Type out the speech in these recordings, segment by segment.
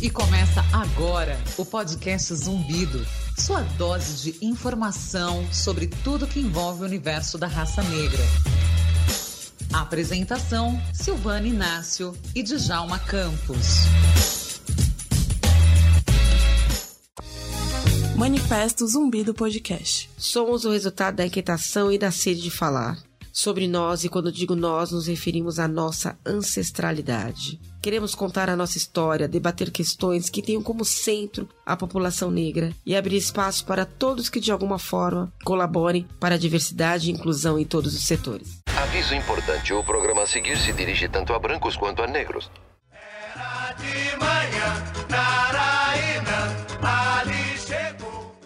E começa agora o podcast Zumbido, sua dose de informação sobre tudo que envolve o universo da raça negra. apresentação: Silvana Inácio e Djalma Campos. Manifesto Zumbido Podcast. Somos o resultado da inquietação e da sede de falar. Sobre nós, e quando digo nós, nos referimos à nossa ancestralidade. Queremos contar a nossa história, debater questões que tenham como centro a população negra e abrir espaço para todos que de alguma forma colaborem para a diversidade e inclusão em todos os setores. Aviso importante: o programa a seguir se dirige tanto a brancos quanto a negros. Era de manhã, Naraína, ali chegou.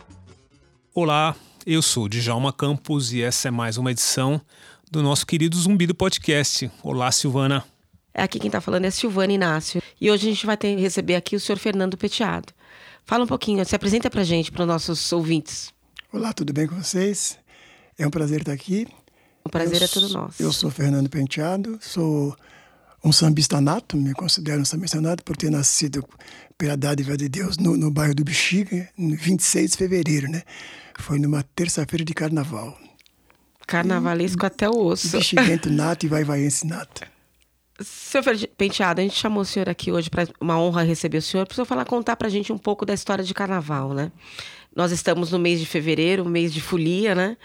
Olá, eu sou Djalma Campos e essa é mais uma edição do nosso querido Zumbi do Podcast. Olá, Silvana. Aqui quem está falando é Silvana Inácio e hoje a gente vai ter, receber aqui o senhor Fernando Petiado. Fala um pouquinho, se apresenta para gente, para os nossos ouvintes. Olá, tudo bem com vocês? É um prazer estar aqui. O prazer eu, é todo nosso. Eu sou Fernando Penteado, sou um sambista nato, me considero um sambista nato por ter nascido pela dádiva de Deus no, no bairro do Bexiga, no 26 de fevereiro, né? Foi numa terça-feira de carnaval. Carnavalesco até o osso. Bexiguento nato e vai-vaiense nato. Senhor Penteado, a gente chamou o senhor aqui hoje para uma honra receber o senhor, senhor falar, contar para a gente um pouco da história de carnaval, né? Nós estamos no mês de fevereiro, mês de folia, né?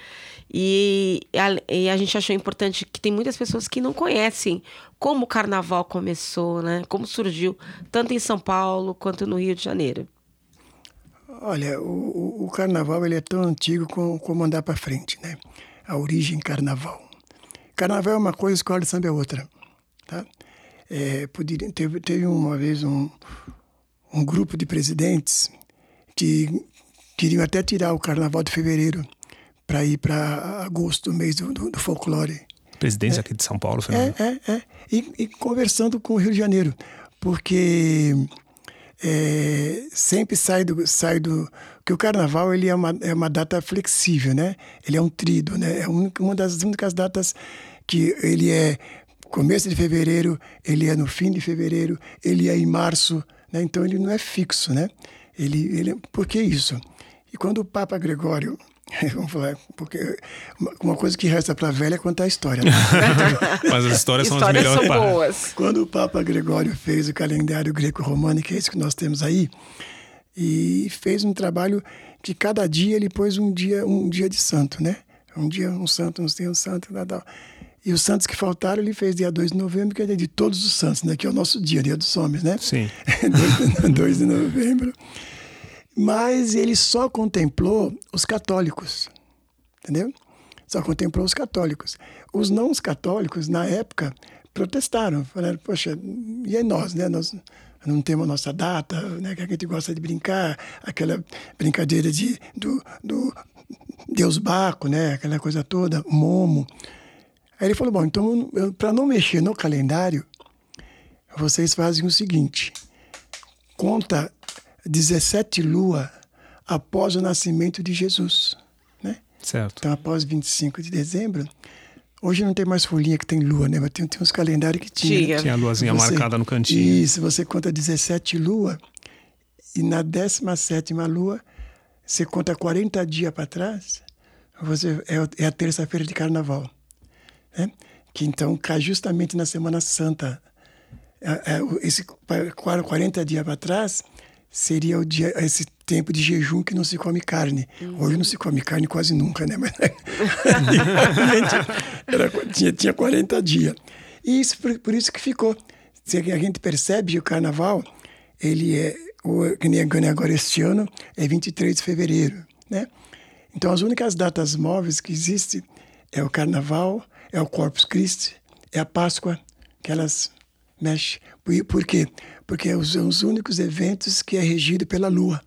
E a, e a, gente achou importante que tem muitas pessoas que não conhecem como o carnaval começou, né? Como surgiu, tanto em São Paulo quanto no Rio de Janeiro. Olha, o, o carnaval ele é tão antigo como, como andar para frente, né? A origem carnaval. Carnaval é uma coisa, escola de samba é outra. Tá? É, poderia, teve, teve uma vez um, um grupo de presidentes que queriam até tirar o carnaval de fevereiro para ir para agosto, mês do, do, do folclore. Presidência é, aqui de São Paulo, Fernando. É, é, é. E, e, conversando com o Rio de Janeiro, porque é, sempre sai do, sai do. que o carnaval ele é uma, é uma data flexível, né? Ele é um trido, né? É uma das únicas datas que ele é começo de fevereiro, ele é no fim de fevereiro, ele é em março, né? então ele não é fixo, né? Ele, ele, por que isso? E quando o Papa Gregório, vamos falar, porque uma coisa que resta para a velha é contar a história. Né? Mas as histórias são histórias as melhores são boas. Quando o Papa Gregório fez o calendário greco-romano, que é esse que nós temos aí, e fez um trabalho que cada dia ele pôs um dia, um dia de santo, né? Um dia um santo, um dia um santo, tal, tal. E os santos que faltaram, ele fez dia 2 de novembro, que é dia de todos os santos, né? Que é o nosso dia, dia dos homens, né? Sim. 2 de novembro. Mas ele só contemplou os católicos, entendeu? Só contemplou os católicos. Os não católicos, na época, protestaram. Falaram, poxa, e aí nós, né? Nós não temos a nossa data, né? Que a gente gosta de brincar, aquela brincadeira de, do, do Deus Baco, né? Aquela coisa toda, Momo. Aí ele falou: bom, então, para não mexer no calendário, vocês fazem o seguinte: conta 17 lua após o nascimento de Jesus. Né? Certo. Então, após 25 de dezembro. Hoje não tem mais folhinha que tem lua, né? Mas tem, tem uns calendários que tinha. Tinha. Tinha a luazinha Você- marcada no cantinho. Isso, você conta 17 lua e na 17 lua você conta 40 dias para trás, você é, é a terça-feira de carnaval. Né? Que então cai justamente na Semana Santa. É- é esse qua- 40 dias para trás seria o dia, esse tempo de jejum que não se come carne. Hoje não se come carne quase nunca, né? Mas antigamente era, tinha, tinha 40 dias. E isso, por, por isso que ficou. Se A gente percebe que o carnaval, ele é, o, que nem agora este ano, é 23 de fevereiro, né? Então, as únicas datas móveis que existem é o carnaval, é o Corpus Christi, é a Páscoa, que elas mexem. Por, por quê? Porque são os únicos eventos que é regido pela lua,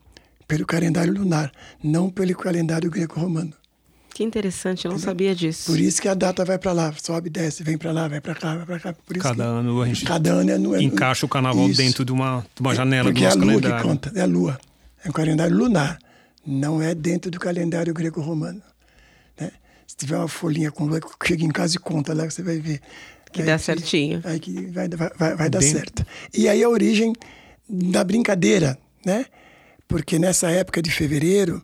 pelo calendário lunar, não pelo calendário greco-romano. Que interessante, eu não sabia disso. Por isso que a data vai para lá, sobe, desce, vem para lá, vai para cá, vai para cá. Por isso Cada que ano a gente cada ano é, no- é encaixa o carnaval Isso. dentro de uma, de uma janela Porque do é a nosso lua calendário. que conta, é a lua. É um calendário lunar, não é dentro do calendário greco-romano. Né? Se tiver uma folhinha com lua, chega em casa e conta lá que você vai ver. Que Aí dá certinho. Aí que vai, vai, vai, vai dar Bem- certo. E aí a origem da brincadeira, né? Porque nessa época de fevereiro,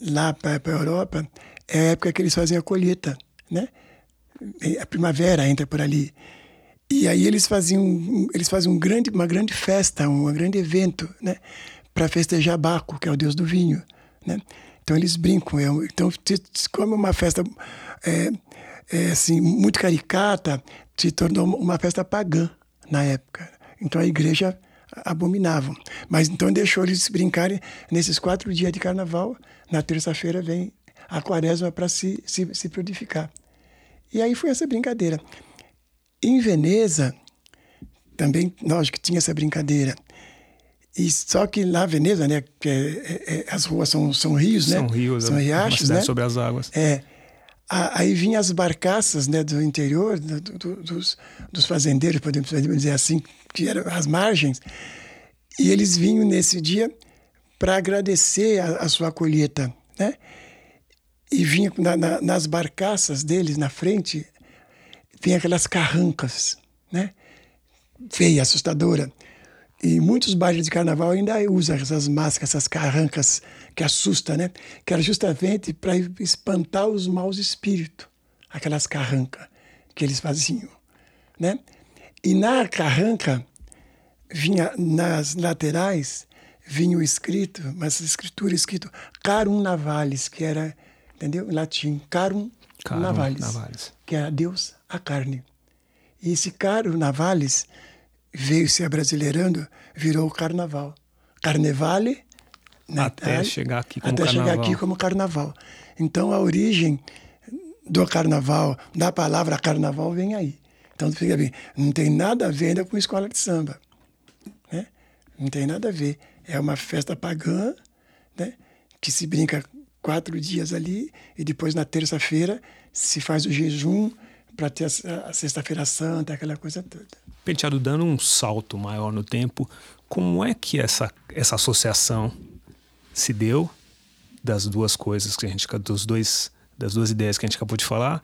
lá para a Europa, é a época que eles fazem a colheita, né? A primavera entra por ali. E aí eles faziam, eles fazem um grande, uma grande festa, um grande evento, né? Para festejar Baco, que é o deus do vinho, né? Então eles brincam. É, então, como uma festa é, é, assim, muito caricata, se tornou uma festa pagã na época. Então a igreja abominava. Mas então deixou eles brincarem nesses quatro dias de carnaval. Na terça-feira vem a quaresma para se, se, se purificar. E aí foi essa brincadeira. Em Veneza, também, lógico que tinha essa brincadeira. E só que lá Veneza, né, que é, é, é, as ruas são, são rios, são né? Rios, são riachos, né? sobre as águas. É. Aí vinham as barcaças, né, do interior, do, do, dos, dos fazendeiros, podemos dizer assim, que eram as margens, e eles vinham nesse dia para agradecer a, a, sua colheita, né? E vinha na, na, nas barcaças deles na frente, tem aquelas carrancas, né? Feia, assustadora. E muitos bailes de carnaval ainda usam essas máscaras, essas carrancas que assustam, né? Que era justamente para espantar os maus espíritos, aquelas carrancas que eles faziam, né? E na carranca vinha nas laterais vinha o escrito, mas a escritura escrito Carum Navalis, que era, entendeu? Em latim, Carum, Carum Navalis, Navalis, que era Deus a carne. E esse Carum Navalis veio se abrasileirando, virou o carnaval. Carnevale. Né? Até chegar aqui como até carnaval. chegar aqui como carnaval. Então a origem do carnaval, da palavra carnaval, vem aí. Então fica bem, não tem nada a ver ainda com escola de samba. Né? Não tem nada a ver. É uma festa pagã, né? que se brinca quatro dias ali, e depois na terça-feira se faz o jejum para ter a, a Sexta-feira Santa, aquela coisa toda. Penteado, dando um salto maior no tempo, como é que essa, essa associação se deu das duas coisas que a gente dos dois das duas ideias que a gente acabou de falar?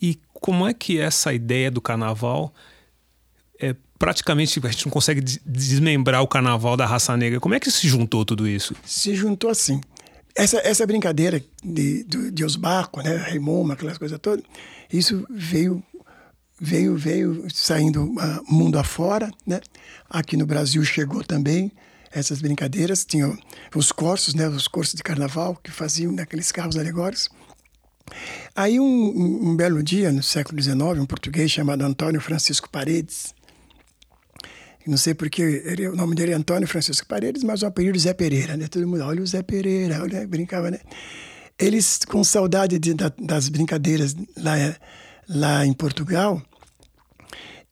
E como é que essa ideia do carnaval é praticamente a gente não consegue desmembrar o carnaval da raça negra. Como é que se juntou tudo isso? Se juntou assim essa, essa brincadeira de, de, de Osbarco, né, Raimundo, aquelas coisas todas, isso veio veio veio saindo uh, mundo afora, né? Aqui no Brasil chegou também essas brincadeiras, tinham os cursos, né, os cursos de carnaval que faziam naqueles carros alegóricos. Aí um, um, um belo dia, no século XIX, um português chamado Antônio Francisco Paredes, não sei porque ele, o nome dele é Antônio Francisco Paredes, mas o apelido Zé Pereira, né? Todo mundo, olha o Zé Pereira, olha, brincava, né? Eles, com saudade de, da, das brincadeiras lá, lá em Portugal,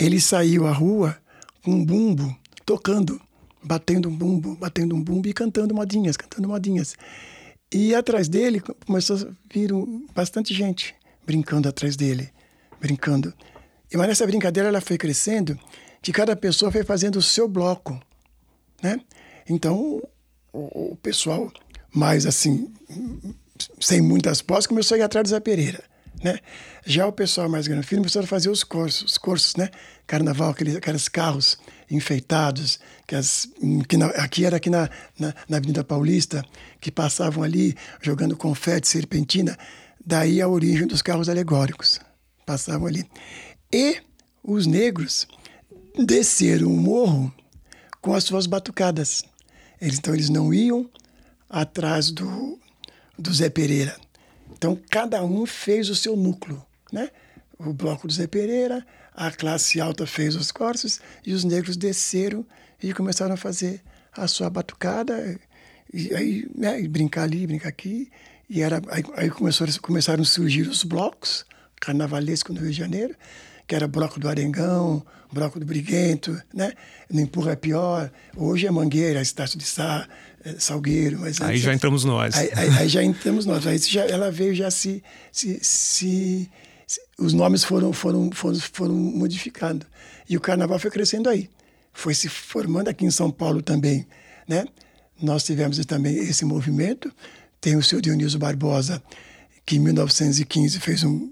ele saiu à rua com um bumbo, tocando, batendo um bumbo, batendo um bumbo e cantando modinhas, cantando modinhas. E atrás dele começou a vir bastante gente brincando atrás dele, brincando. E mas nessa brincadeira ela foi crescendo que cada pessoa foi fazendo o seu bloco, né? Então, o, o pessoal mais assim, sem muitas posses, começou a ir atrás do Zé Pereira, né? Já o pessoal mais grande filho começou a fazer os cursos, os cursos, né? Carnaval, aqueles, aqueles carros enfeitados, que, as, que na, aqui era aqui na, na, na, Avenida Paulista, que passavam ali jogando confete, serpentina, daí a origem dos carros alegóricos, passavam ali. E os negros desceram o morro com as suas batucadas. Eles, então eles não iam atrás do, do Zé Pereira. Então cada um fez o seu núcleo, né? O bloco do Zé Pereira, a classe alta fez os corsos e os negros desceram e começaram a fazer a sua batucada e aí né, e brincar ali, brincar aqui e era aí, aí começou, começaram a surgir os blocos carnavalescos no Rio de Janeiro que era bloco do Arengão, bloco do Briguento, né? No Empurra é Pior. Hoje é Mangueira, Estácio de Sá, é, Salgueiro. Mas aí já entramos nós. Aí, aí, aí, já entramos nós. Aí já, ela veio já se, se, se, se, Os nomes foram, foram, foram, foram modificando. E o carnaval foi crescendo aí. Foi se formando aqui em São Paulo também, né? Nós tivemos também esse movimento. Tem o seu Dionísio Barbosa, que em 1915 fez um,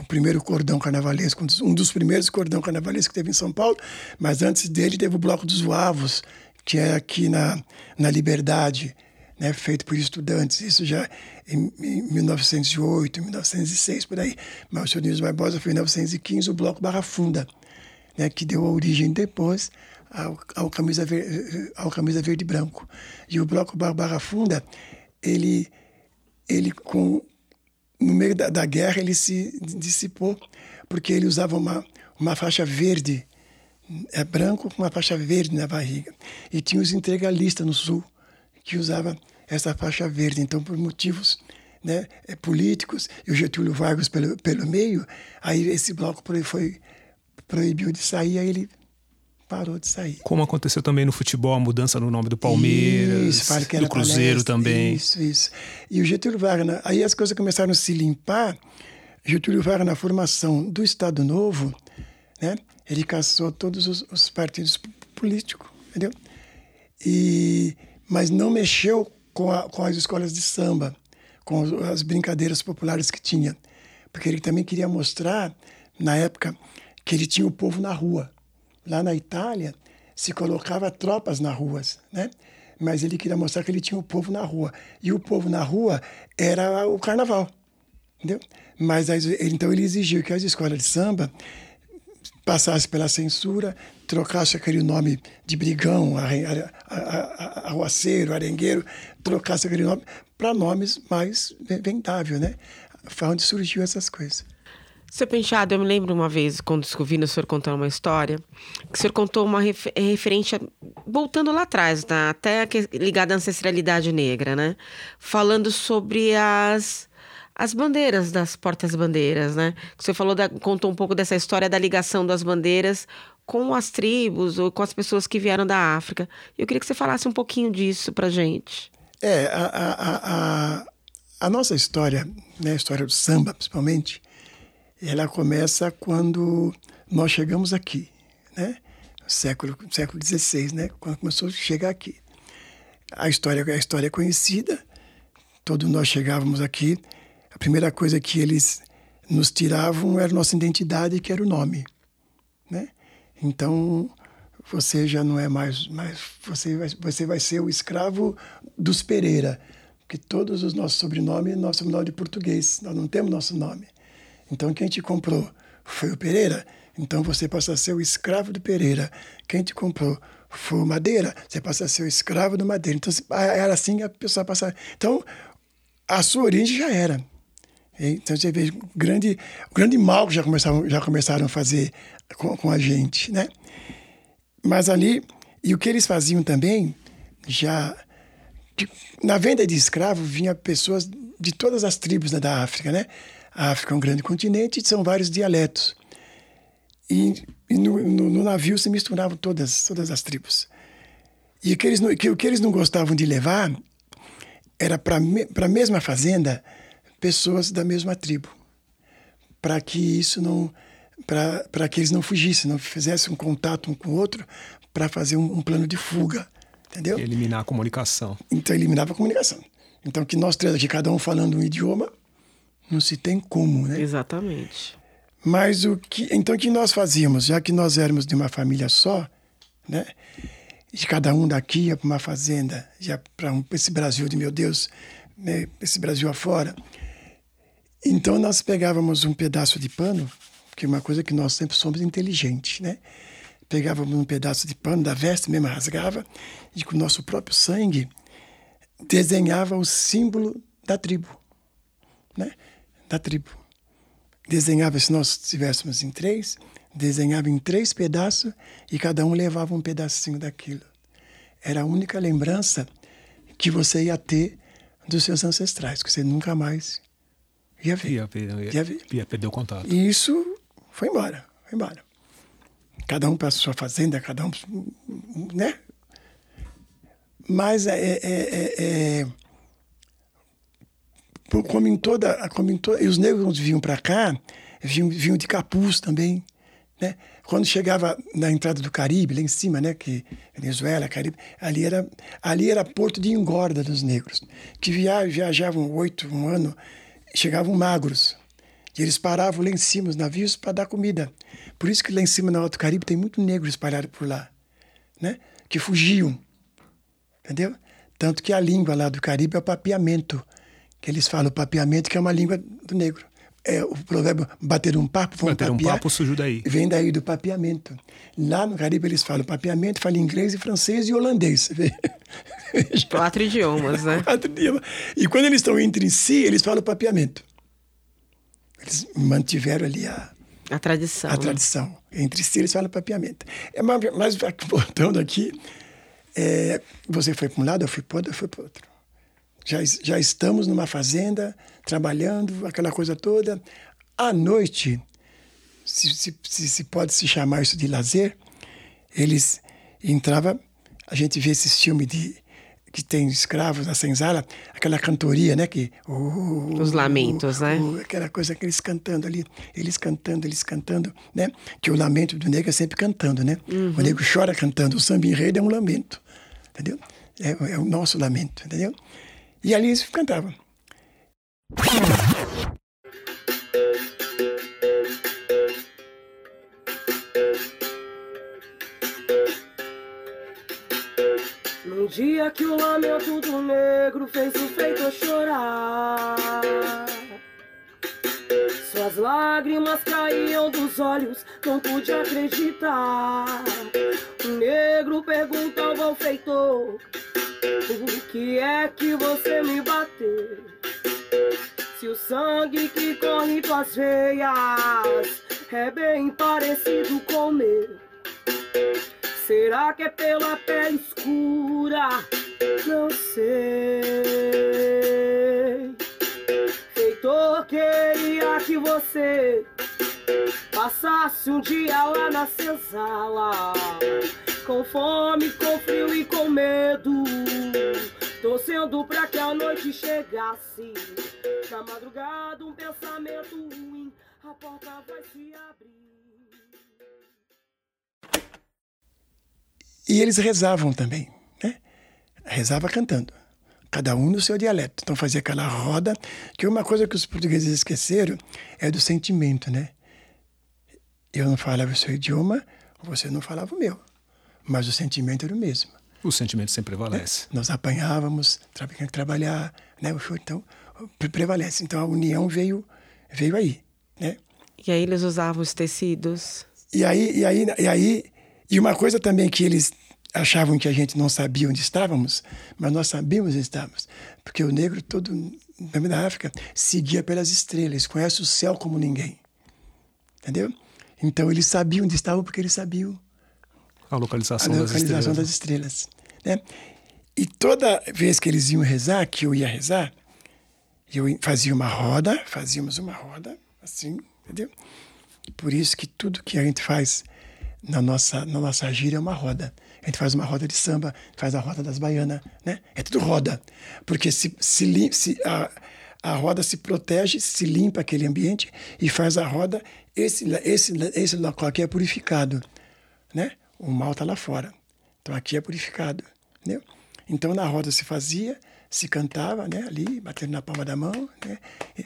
o primeiro cordão carnavalesco, um dos, primeiros cordão carnavalescos que teve em São Paulo, mas antes dele teve o Bloco dos Voavos, que é aqui na, na Liberdade, né, feito por estudantes, isso já em, em 1908, 1906, por aí. Mas o senhor Nils Barbosa foi em 1915, o Bloco Barra Funda, né, que deu origem depois ao, ao, camisa, ver, ao camisa verde e branco. E o Bloco Barra Funda, ele, ele com, no meio da, da guerra, ele se dissipou, porque ele usava uma, uma faixa verde, é branco com uma faixa verde na barriga. E tinha os integralistas no sul, que usava essa faixa verde. Então, por motivos né, eh, políticos, e o Getúlio Vargas pelo, pelo meio, aí esse bloco foi proibiu de sair, aí ele parou de sair. Como aconteceu também no futebol, a mudança no nome do Palmeiras, isso, do Cruzeiro palestra, também. Isso, isso. E o Getúlio Vargas, aí as coisas começaram a se limpar. Getúlio Vargas, na formação do Estado Novo, né, ele caçou todos os, os partidos políticos, entendeu? E, mas não mexeu com, a, com as escolas de samba, com as brincadeiras populares que tinha. Porque ele também queria mostrar, na época, que ele tinha o povo na rua. Lá na Itália, se colocava tropas nas ruas, né? Mas ele queria mostrar que ele tinha o povo na rua. E o povo na rua era o carnaval, entendeu? Mas então ele exigiu que as escolas de samba passasse pela censura, trocasse aquele nome de brigão, arruaceiro, arengueiro, trocasse aquele nome para nomes mais vendáveis, né? Foi onde surgiu essas coisas. Seu Penteado, eu me lembro uma vez, quando ouvindo o senhor contando uma história, que o senhor contou uma refer referente, a, voltando lá atrás, tá? até ligada à ancestralidade negra, né? Falando sobre as as bandeiras das portas-bandeiras, né? Você falou da, contou um pouco dessa história da ligação das bandeiras com as tribos ou com as pessoas que vieram da África. Eu queria que você falasse um pouquinho disso pra gente. É, a, a, a, a nossa história, né, a história do samba, principalmente, ela começa quando nós chegamos aqui, né? Século, século XVI, né? Quando começou a chegar aqui. A história, a história é conhecida, todos nós chegávamos aqui, a primeira coisa que eles nos tiravam era nossa identidade, que era o nome, né? Então você já não é mais, mais você vai, você vai ser o escravo dos Pereira, porque todos os nossos sobrenomes, nosso sobrenome de português, nós não temos nosso nome. Então quem te comprou foi o Pereira, então você passa a ser o escravo do Pereira. Quem te comprou foi o Madeira, você passa a ser o escravo do Madeira. Então era assim a pessoa passava. Então a sua origem já era. Então você vê o grande, grande mal que já começaram, já começaram a fazer com, com a gente, né? Mas ali, e o que eles faziam também, já. Na venda de escravo vinha pessoas de todas as tribos né, da África, né? A África é um grande continente e são vários dialetos. E, e no, no, no, navio se misturavam todas, todas as tribos. E o que eles, que, o que eles não gostavam de levar era para a mesma fazenda pessoas da mesma tribo, para que isso não, para que eles não fugissem, não fizessem um contato um com o outro para fazer um, um, plano de fuga, entendeu? E eliminar a comunicação. Então eliminava a comunicação. Então que nós três aqui, cada um falando um idioma, não se tem como, né? Exatamente. Mas o que, então o que nós fazíamos, já que nós éramos de uma família só, né? De cada um daqui ia para uma fazenda, já para um, esse Brasil de meu Deus, né? esse Brasil afora. Então nós pegávamos um pedaço de pano, que é uma coisa que nós sempre somos inteligentes, né? Pegávamos um pedaço de pano da veste, mesmo rasgava, e com o nosso próprio sangue desenhava o símbolo da tribo, né? Da tribo. Desenhava, se nós estivéssemos em três, desenhava em três pedaços e cada um levava um pedacinho daquilo. Era a única lembrança que você ia ter dos seus ancestrais, que você nunca mais Ia ver. Ia, ia, ia, ver. ia perder o contato. E isso foi embora, foi embora. Cada um para sua fazenda, cada um, né? Mas é, é, é, é como em toda, como em toda, e os negros vinham para cá, vinham, vinham de capuz também, né? Quando chegava na entrada do Caribe, lá em cima, né, que Venezuela, Caribe, ali era, ali era porto de engorda dos negros, que viajavam oito, um ano chegavam magros. E eles paravam lá em cima, os navios, para dar comida. Por isso que lá em cima, no Alto Caribe, tem muito negro espalhado por lá, né? Que fugiam, entendeu? Tanto que a língua lá do Caribe é o papiamento, que eles falam papiamento, que é uma língua do negro. É o provérbio bater um papo, vamos Bater um papiar, papo surgiu daí. Vem daí do papiamento. Lá no Caribe eles falam papiamento, falam inglês e francês e holandês. vê? Quatro idiomas, né? Quatro idiomas. E quando eles estão entre si, eles falam papiamento. Eles mantiveram ali a, A tradição. a né? tradição. Entre si eles falam papiamento. É, mas, mas voltando aqui, é, você foi para um lado, eu fui para outro, eu fui para outro. Já, já estamos numa fazenda, trabalhando, aquela coisa toda. À noite, se, se, se, pode se chamar isso de lazer, eles entravam, a gente vê esses filmes de que tem escravos na senzala, aquela cantoria, né? Que, o- Os lamentos, né? o- aquela coisa que eles cantando ali, eles cantando, eles cantando, né? Que o lamento do negro é sempre cantando, né? Uhum. O negro chora cantando, o samba enredo é um lamento, entendeu? É, é o nosso lamento, entendeu? E ali eles cantavam. Num dia que o lamento do negro fez o feito chorar. Suas lágrimas caíam dos olhos, não pude acreditar. O negro perguntava ao feitor: que é que você me bateu? Se o sangue que corre em tuas veias é bem parecido com o meu. Será que é pela pele escura? Não sei. Feitor queria que você passasse um dia lá na senzala. Com fome, com frio e com medo. Torcendo pra que a noite chegasse. Na madrugada, um pensamento ruim. A porta vai se abrir. E eles rezavam também, né? Rezava cantando, cada um no seu dialeto. Então fazia aquela roda, que uma coisa que os portugueses esqueceram é do sentimento, né? Eu não falava o seu idioma, você não falava o meu, mas o sentimento era o mesmo. O sentimento sempre prevalece. Nós apanhávamos, tinha que trabalhar, né? O show, então pre- prevalece. Então a união veio, veio aí, né? E aí eles usavam os tecidos. E aí, e aí, e aí, e uma coisa também que eles achavam que a gente não sabia onde estávamos, mas nós sabíamos onde estávamos, porque o negro todo da África seguia pelas estrelas, conhece o céu como ninguém, entendeu? Então eles sabiam onde estavam porque eles sabiam A a localização, das localização estrelas. das estrelas, né? E toda vez que eles iam rezar, que eu ia rezar, eu fazia uma roda, fazíamos uma roda, assim, entendeu? Por isso que tudo que a gente faz na nossa, na nossa gira é uma roda. A gente faz uma roda de samba, faz a roda das baianas, né? É tudo roda. Porque se, se, se a, a roda se protege, se limpa aquele ambiente e faz a roda, esse, esse, esse local aqui é purificado, né? O mal está lá fora. Então aqui é purificado, entendeu? Então na roda se fazia, se cantava, né? Ali, batendo na palma da mão, né?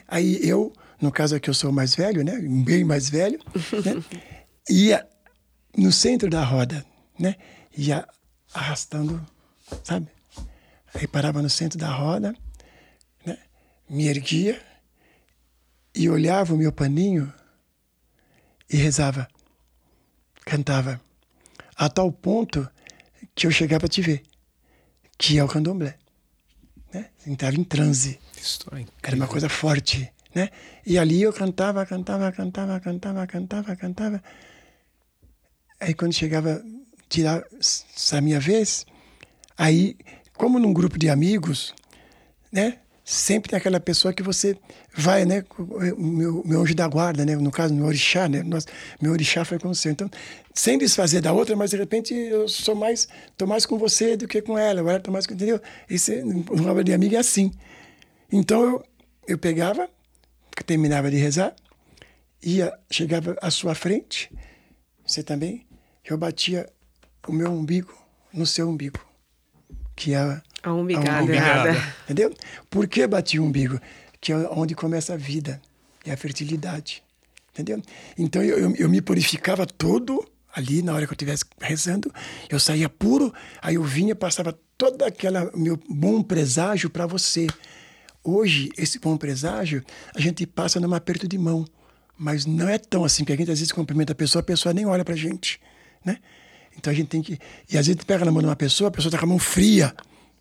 Aí eu, no caso aqui eu sou mais velho, né? Bem mais velho, né? Ia no centro da roda, né? Ia arrastando, sabe? Aí parava no centro da roda, né? Me erguia e olhava o meu paninho e rezava, cantava, a tal ponto que eu chegava a te ver, que é o candomblé, né? Entrava em transe. Era uma coisa forte, né? E ali eu cantava, cantava, cantava, cantava, cantava, cantava. Aí quando chegava tirar essa minha vez, aí, como num grupo de amigos, né? Sempre tem aquela pessoa que você vai, né? O meu, meu anjo da guarda, né? No caso, meu orixá, né? Nós, meu orixá foi com você. Então, sem desfazer da outra, mas de repente eu sou mais, tô mais com você do que com ela. Agora tô mais com, entendeu? Isso, no obra de amigo é assim. Então eu, eu pegava, terminava de rezar, ia, chegava à sua frente, você também, eu batia o meu umbigo no seu umbigo, que é A umbigada a errada. Entendeu? Por que batia o umbigo? Que é onde começa a vida. e a fertilidade. Entendeu? Então eu, eu, eu me purificava todo ali na hora que eu estivesse rezando, eu saía puro, aí eu vinha, passava toda aquela meu bom presságio para você. Hoje, esse bom presságio, a gente passa num aperto de mão, mas não é tão assim, porque a gente às vezes cumprimenta a pessoa, a pessoa nem olha pra gente, né? Então a gente tem que. E às vezes pega na mão de uma pessoa, a pessoa tá com a mão fria,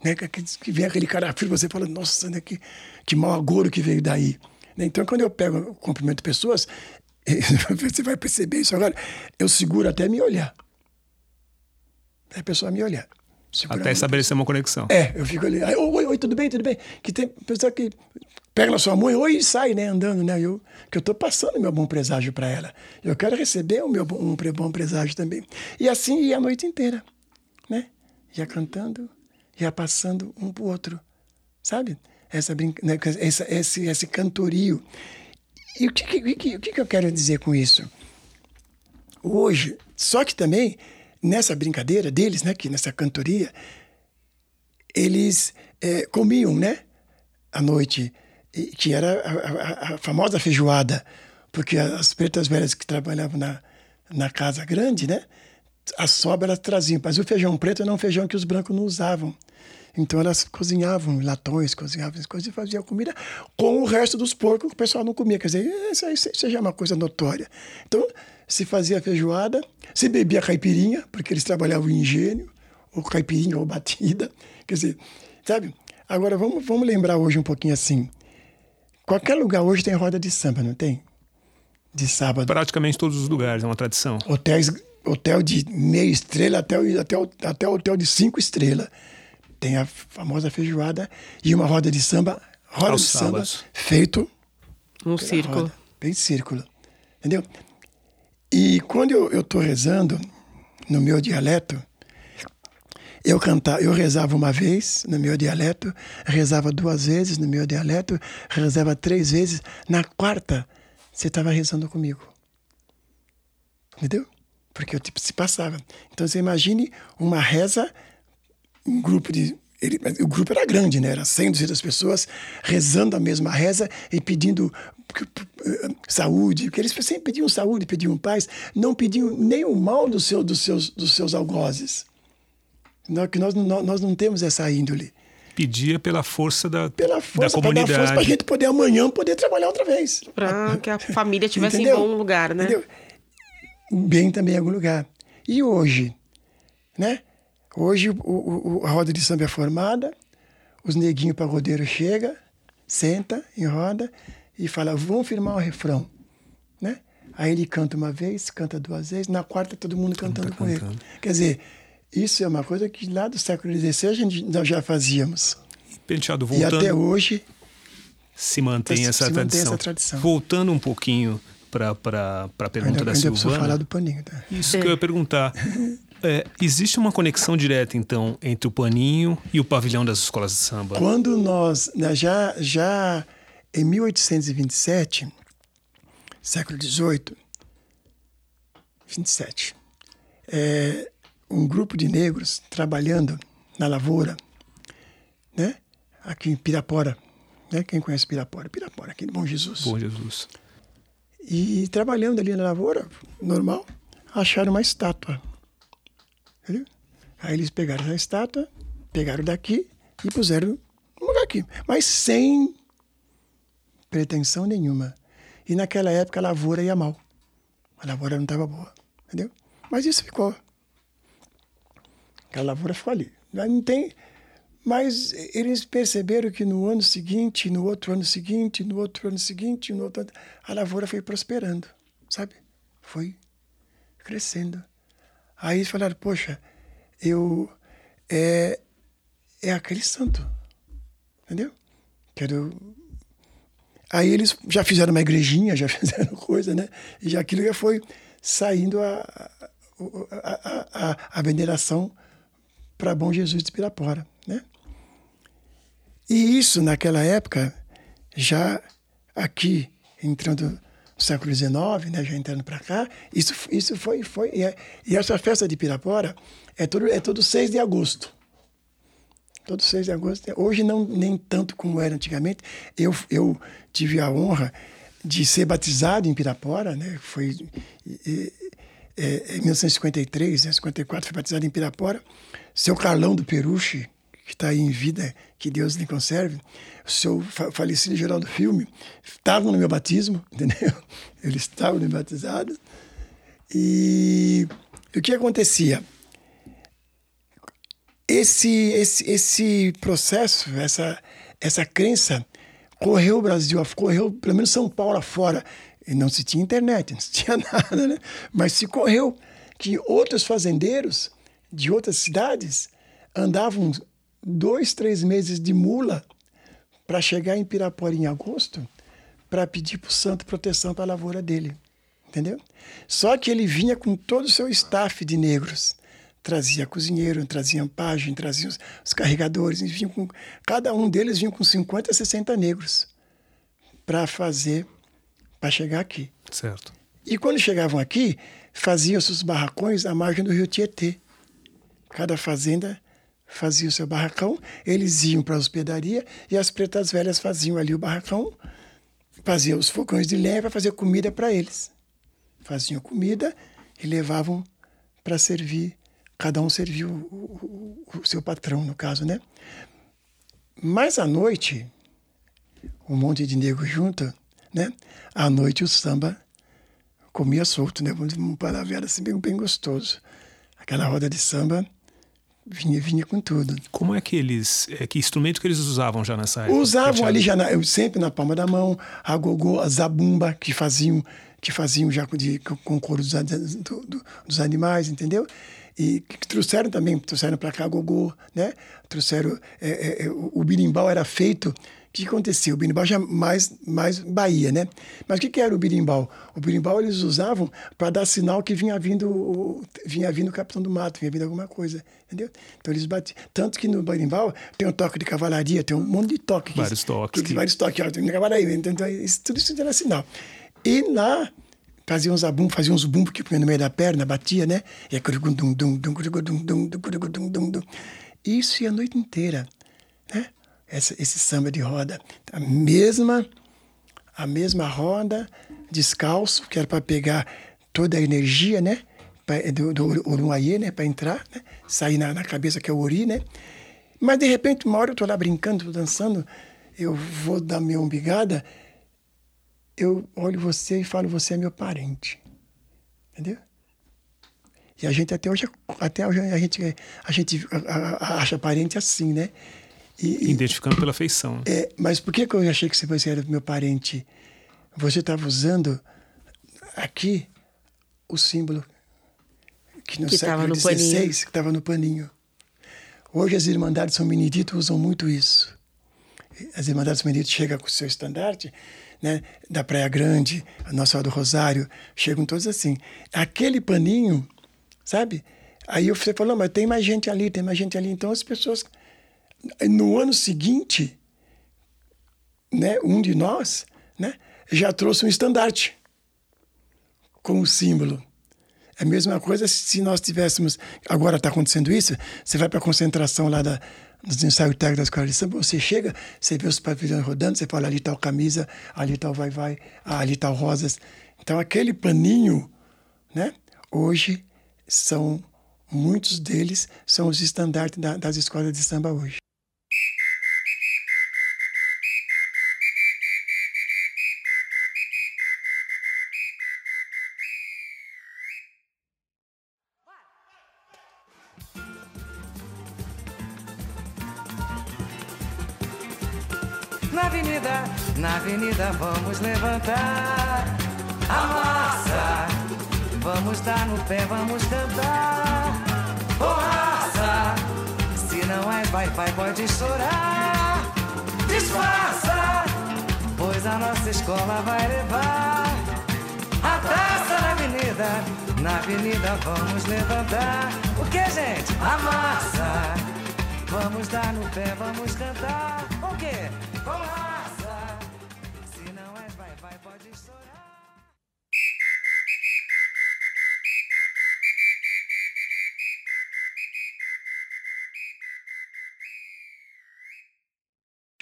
né? Que, que vem aquele cara frio, você fala, nossa, né? que, que mau agouro que veio daí. Né? Então quando eu pego, cumprimento pessoas, você vai perceber isso agora, eu seguro até me olhar. Até a pessoa me olhar. Segura Até estabelecer uma conexão. É, eu fico ali, aí, oi, oi, tudo bem, tudo bem? Que tem pessoa que pega na sua mão e oi, e sai, né, andando, né? Eu, que eu tô passando meu bom presságio para ela. Eu quero receber o meu bom, um bom presságio também. E assim ia a noite inteira, né? Ia cantando, ia passando um pro outro, sabe? Essa brinca, né, essa, esse, esse cantorio. E o que, que, que, o que, eu quero dizer com isso? Hoje, só que também nessa brincadeira deles, né, que nessa cantoria, eles é, comiam, né, à noite, que era a, a, a, famosa feijoada, porque as pretas velhas que trabalhavam na, na casa grande, né, a sobra elas traziam, mas o feijão preto era um feijão que os brancos não usavam. Então elas cozinhavam latões, cozinhavam as coisas e faziam comida com o resto dos porcos que o pessoal não comia. Quer dizer, isso, isso, isso já é uma coisa notória. Então se fazia feijoada, se bebia caipirinha, porque eles trabalhavam em engenho, ou caipirinha ou batida. Quer dizer, sabe? Agora vamos, vamos lembrar hoje um pouquinho assim. Qualquer lugar hoje tem roda de samba, não tem? De sábado. Praticamente todos os lugares, é uma tradição. Hotéis, hotel de meia estrela até, até, até hotel de cinco estrelas. Tem a famosa feijoada e uma roda de samba, roda Aos de sábados. samba feito Um círculo. roda, bem círculo. Entendeu? E quando eu estou rezando no meu dialeto, eu cantava, eu rezava uma vez no meu dialeto, rezava duas vezes no meu dialeto, rezava três vezes. Na quarta, você estava rezando comigo. Entendeu? Porque eu tipo, se passava. Então você imagine uma reza, um grupo de. Ele, o grupo era grande, né? Era 100, 200 pessoas rezando a mesma reza e pedindo saúde, porque eles sempre pediam saúde, pediam paz, não pediam nem o mal do seu, dos, seus, dos seus algozes. Não, que nós, nós, nós não temos essa índole. Pedia pela força da, Pela da força, para dar comunidade. força para a gente poder amanhã poder trabalhar outra vez. Pra que a família tivesse em bom lugar, né? Entendeu? Bem também em algum lugar. E hoje, né? Hoje o, o- a roda de samba é formada, os neguinhos pagodeiros chega, senta em roda e fala, vamos firmar o refrão, né? Aí ele canta uma vez, canta duas vezes, na quarta todo mundo cantando com ele. cantando. Quer dizer, isso é uma coisa que lá do século XVI a gente, nós já fazíamos. Penteado, E voltando, até hoje se mantém, se essa, mantém tradição. essa tradição. Voltando um pouquinho para a pergunta ainda, da ainda Silvana. falar do paninho. Tá? Isso que eu ia perguntar. É, existe uma conexão direta, então, entre o paninho e o pavilhão das escolas de samba? Quando nós, né, já, já em 1827, século XVIII, 27, é, um grupo de negros trabalhando na lavoura, né, aqui em Pirapora, né, quem conhece Pirapora? Pirapora, aqui em Bom Jesus. Bom Jesus. E trabalhando ali na lavoura, normal, acharam uma estátua. Entendeu? Aí eles pegaram a estátua, pegaram daqui e puseram no lugar aqui. Mas sem pretensão nenhuma. E naquela época a lavoura ia mal. A lavoura não estava boa. Entendeu? Mas isso ficou. Aquela lavoura ficou ali. Não tem. Mas eles perceberam que no ano seguinte, no outro ano seguinte, no outro ano seguinte, no outro ano, a lavoura foi prosperando, sabe? Foi crescendo. Aí eles falaram, poxa, eu é, é aquele santo, entendeu? Quero. Aí eles já fizeram uma igrejinha, já fizeram coisa, né? E já aquilo já foi saindo a, a, a, a, veneração para Bom Jesus de Pirapora? E isso, naquela época, já aqui, entrando no século XIX, né, já entrando para cá, isso, isso foi... foi e, é- e essa festa de Pirapora é todo, é todo 6 de agosto. Todo 6 de agosto. Hoje não nem tanto como era antigamente. Eu, eu tive a honra de ser batizado em Pirapora, né? Foi é, é, em 1953, né? 54, foi batizado em Pirapora. Seu Carlão do Peruche, que está aí em vida, que Deus lhe conserve, o seu fa falecido Geraldo Filme, estavam no meu batismo, entendeu? Eles estavam me batizados. E o que acontecia? Esse, esse, esse processo, essa, essa crença, correu o Brasil, correu pelo menos São Paulo afora. E não se tinha internet, não se tinha nada, né? Mas se correu que outros fazendeiros de outras cidades andavam dois, três meses de mula para chegar em Pirapora em agosto para pedir para o santo proteção para a lavoura dele. Entendeu? Só que ele vinha com todo o seu staff de negros. Trazia cozinheiro, trazia pajem, trazia os, os carregadores, vinham com, cada um deles vinha com 50, 60 negros para fazer, para chegar aqui. Certo. E quando chegavam aqui, faziam seus barracões à margem do rio Tietê. Cada fazenda fazia o seu barracão, eles iam para a hospedaria e as pretas velhas faziam ali o barracão, faziam os fogões de lenha para fazer comida para eles. Faziam comida e levavam para servir, cada um serviu o, o, o, seu patrão, no caso, né? Mas à noite, um monte de negro junto, né? À noite o samba comia solto, né? Um palavra assim bem, bem gostoso. Aquela roda de samba vinha, vinha com tudo. Como é que eles, é, que instrumento que eles usavam já nessa época? Usavam ali já, na, sempre na palma da mão, a gogô, a zabumba, que faziam, que faziam já de, com couro dos, do, do, dos animais, entendeu? E que trouxeram também, trouxeram para cá a gogô, né? Trouxeram, é, é, é o, o birimbau era feito o que acontecia? O berimbau já mais, mais Bahia, né? Mas o que, que era o berimbau? O berimbau eles usavam para dar sinal que vinha vindo, vinha vindo o capitão do mato, vinha vindo alguma coisa, entendeu? Então eles batiam. Tanto que no berimbau tem um toque de cavalaria, tem um monte de toque. Vários que, toques. Que, que... Vários toques, ó, tem cavalaria. Então, isso, tudo isso era sinal. E lá fazia uns abum, fazia uns bum que punha no meio da perna, batia, né? E isso ia a noite inteira, né? Esse samba de roda. A mesma, a mesma roda, descalço, que era para pegar toda a energia, né? Pra, do, do né? Para entrar, né? Sair na, na, cabeça que é o Ori, né? Mas de repente, uma hora eu tô lá brincando, dançando, eu vou dar minha umbigada, eu olho você e falo, você é meu parente. Entendeu? E a gente até hoje, até hoje a gente, a gente acha parente assim, né? E, Identificando pela feição. É, mas por que, que eu achei que você era meu parente? Você estava usando aqui o símbolo que no que século XVI que estava no paninho. Hoje as Irmandades São Benedito usam muito isso. As Irmandades São Benedito chegam com o seu estandarte, né, da Praia Grande, a Nossa Senhora do Rosário, chegam todos assim. Aquele paninho, sabe? Aí você falou, mas tem mais gente ali, tem mais gente ali. Então as pessoas no ano seguinte, né, um de nós né, já trouxe um estandarte com o símbolo. É a mesma coisa se nós tivéssemos. Agora está acontecendo isso, você vai para a concentração lá da, nos ensaios técnicos da escola de samba, você chega, você vê os pavilhões rodando, você fala ali está o camisa, ali está o vai-vai, ali está o rosas. Então aquele paninho, né, hoje são muitos deles são os estandartes da, das escolas de samba hoje. Vamos levantar a massa. Vamos dar no pé, vamos cantar. Oh, raça, se não é vai, vai, pode chorar. Disfarça, pois a nossa escola vai levar a taça na avenida. Na avenida vamos levantar o que, gente? A massa. Vamos dar no pé, vamos cantar. O? Com raça.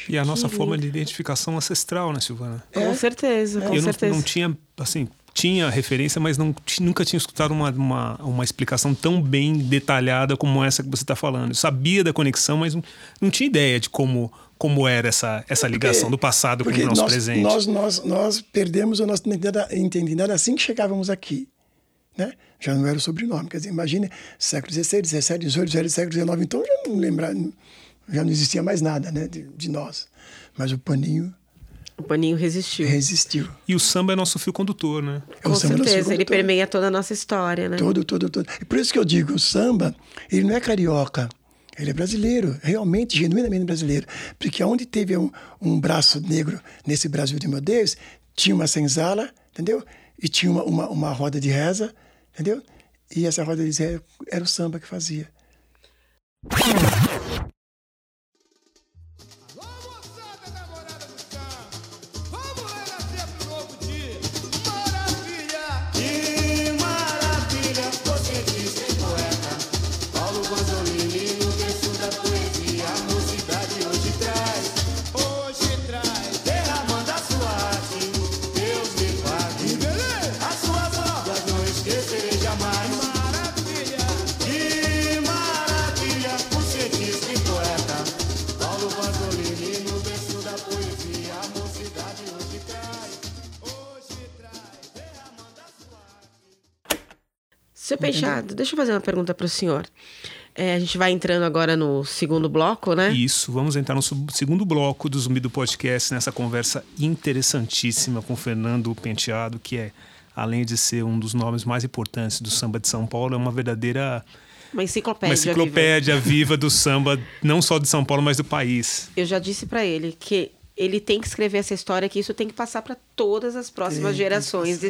E a nossa Que forma de identificação ancestral, né, Silvana? Com certeza, com eu não, certeza. não tinha, assim, tinha referência, mas não, nunca tinha escutado uma, uma, uma explicação tão bem detalhada como essa que você está falando. Eu sabia da conexão, mas não, não tinha ideia de como, como era essa, essa ligação do passado com Porque o nosso nós, presente. Nós, nós, nós perdemos a nossa identidade, assim que chegávamos aqui. Né? Já não era o sobrenome. Quer dizer, imagine século XVI, XVII, XVIII, século XIX. Então já não lembra, já não existia mais nada né, de, de nós. Mas o paninho O paninho resistiu. resistiu. E o samba é nosso fio condutor, né? É o Com samba do certeza, ele permeia toda a nossa história, né? Todo, todo, todo. E por isso que eu digo, o samba, ele não é carioca. Ele é brasileiro, realmente, genuinamente brasileiro. Porque onde teve um, um braço negro nesse Brasil de meu Deus, tinha uma senzala, entendeu? E tinha uma, uma, uma roda de reza, entendeu? E essa roda de reza era o samba que fazia. Peixado, deixa eu fazer uma pergunta para o senhor. É, a gente vai entrando agora no segundo bloco, né? Isso, vamos entrar no segundo bloco do Zumbi do Podcast, nessa conversa interessantíssima com o Fernando Penteado, que é, além de ser um dos nomes mais importantes do samba de São Paulo, é uma verdadeira Uma enciclopédia. uma viva. enciclopédia viva do samba, não só de São Paulo, mas do país. Eu já disse para ele que ele tem que escrever essa história, que isso tem que passar para todas as próximas gerações.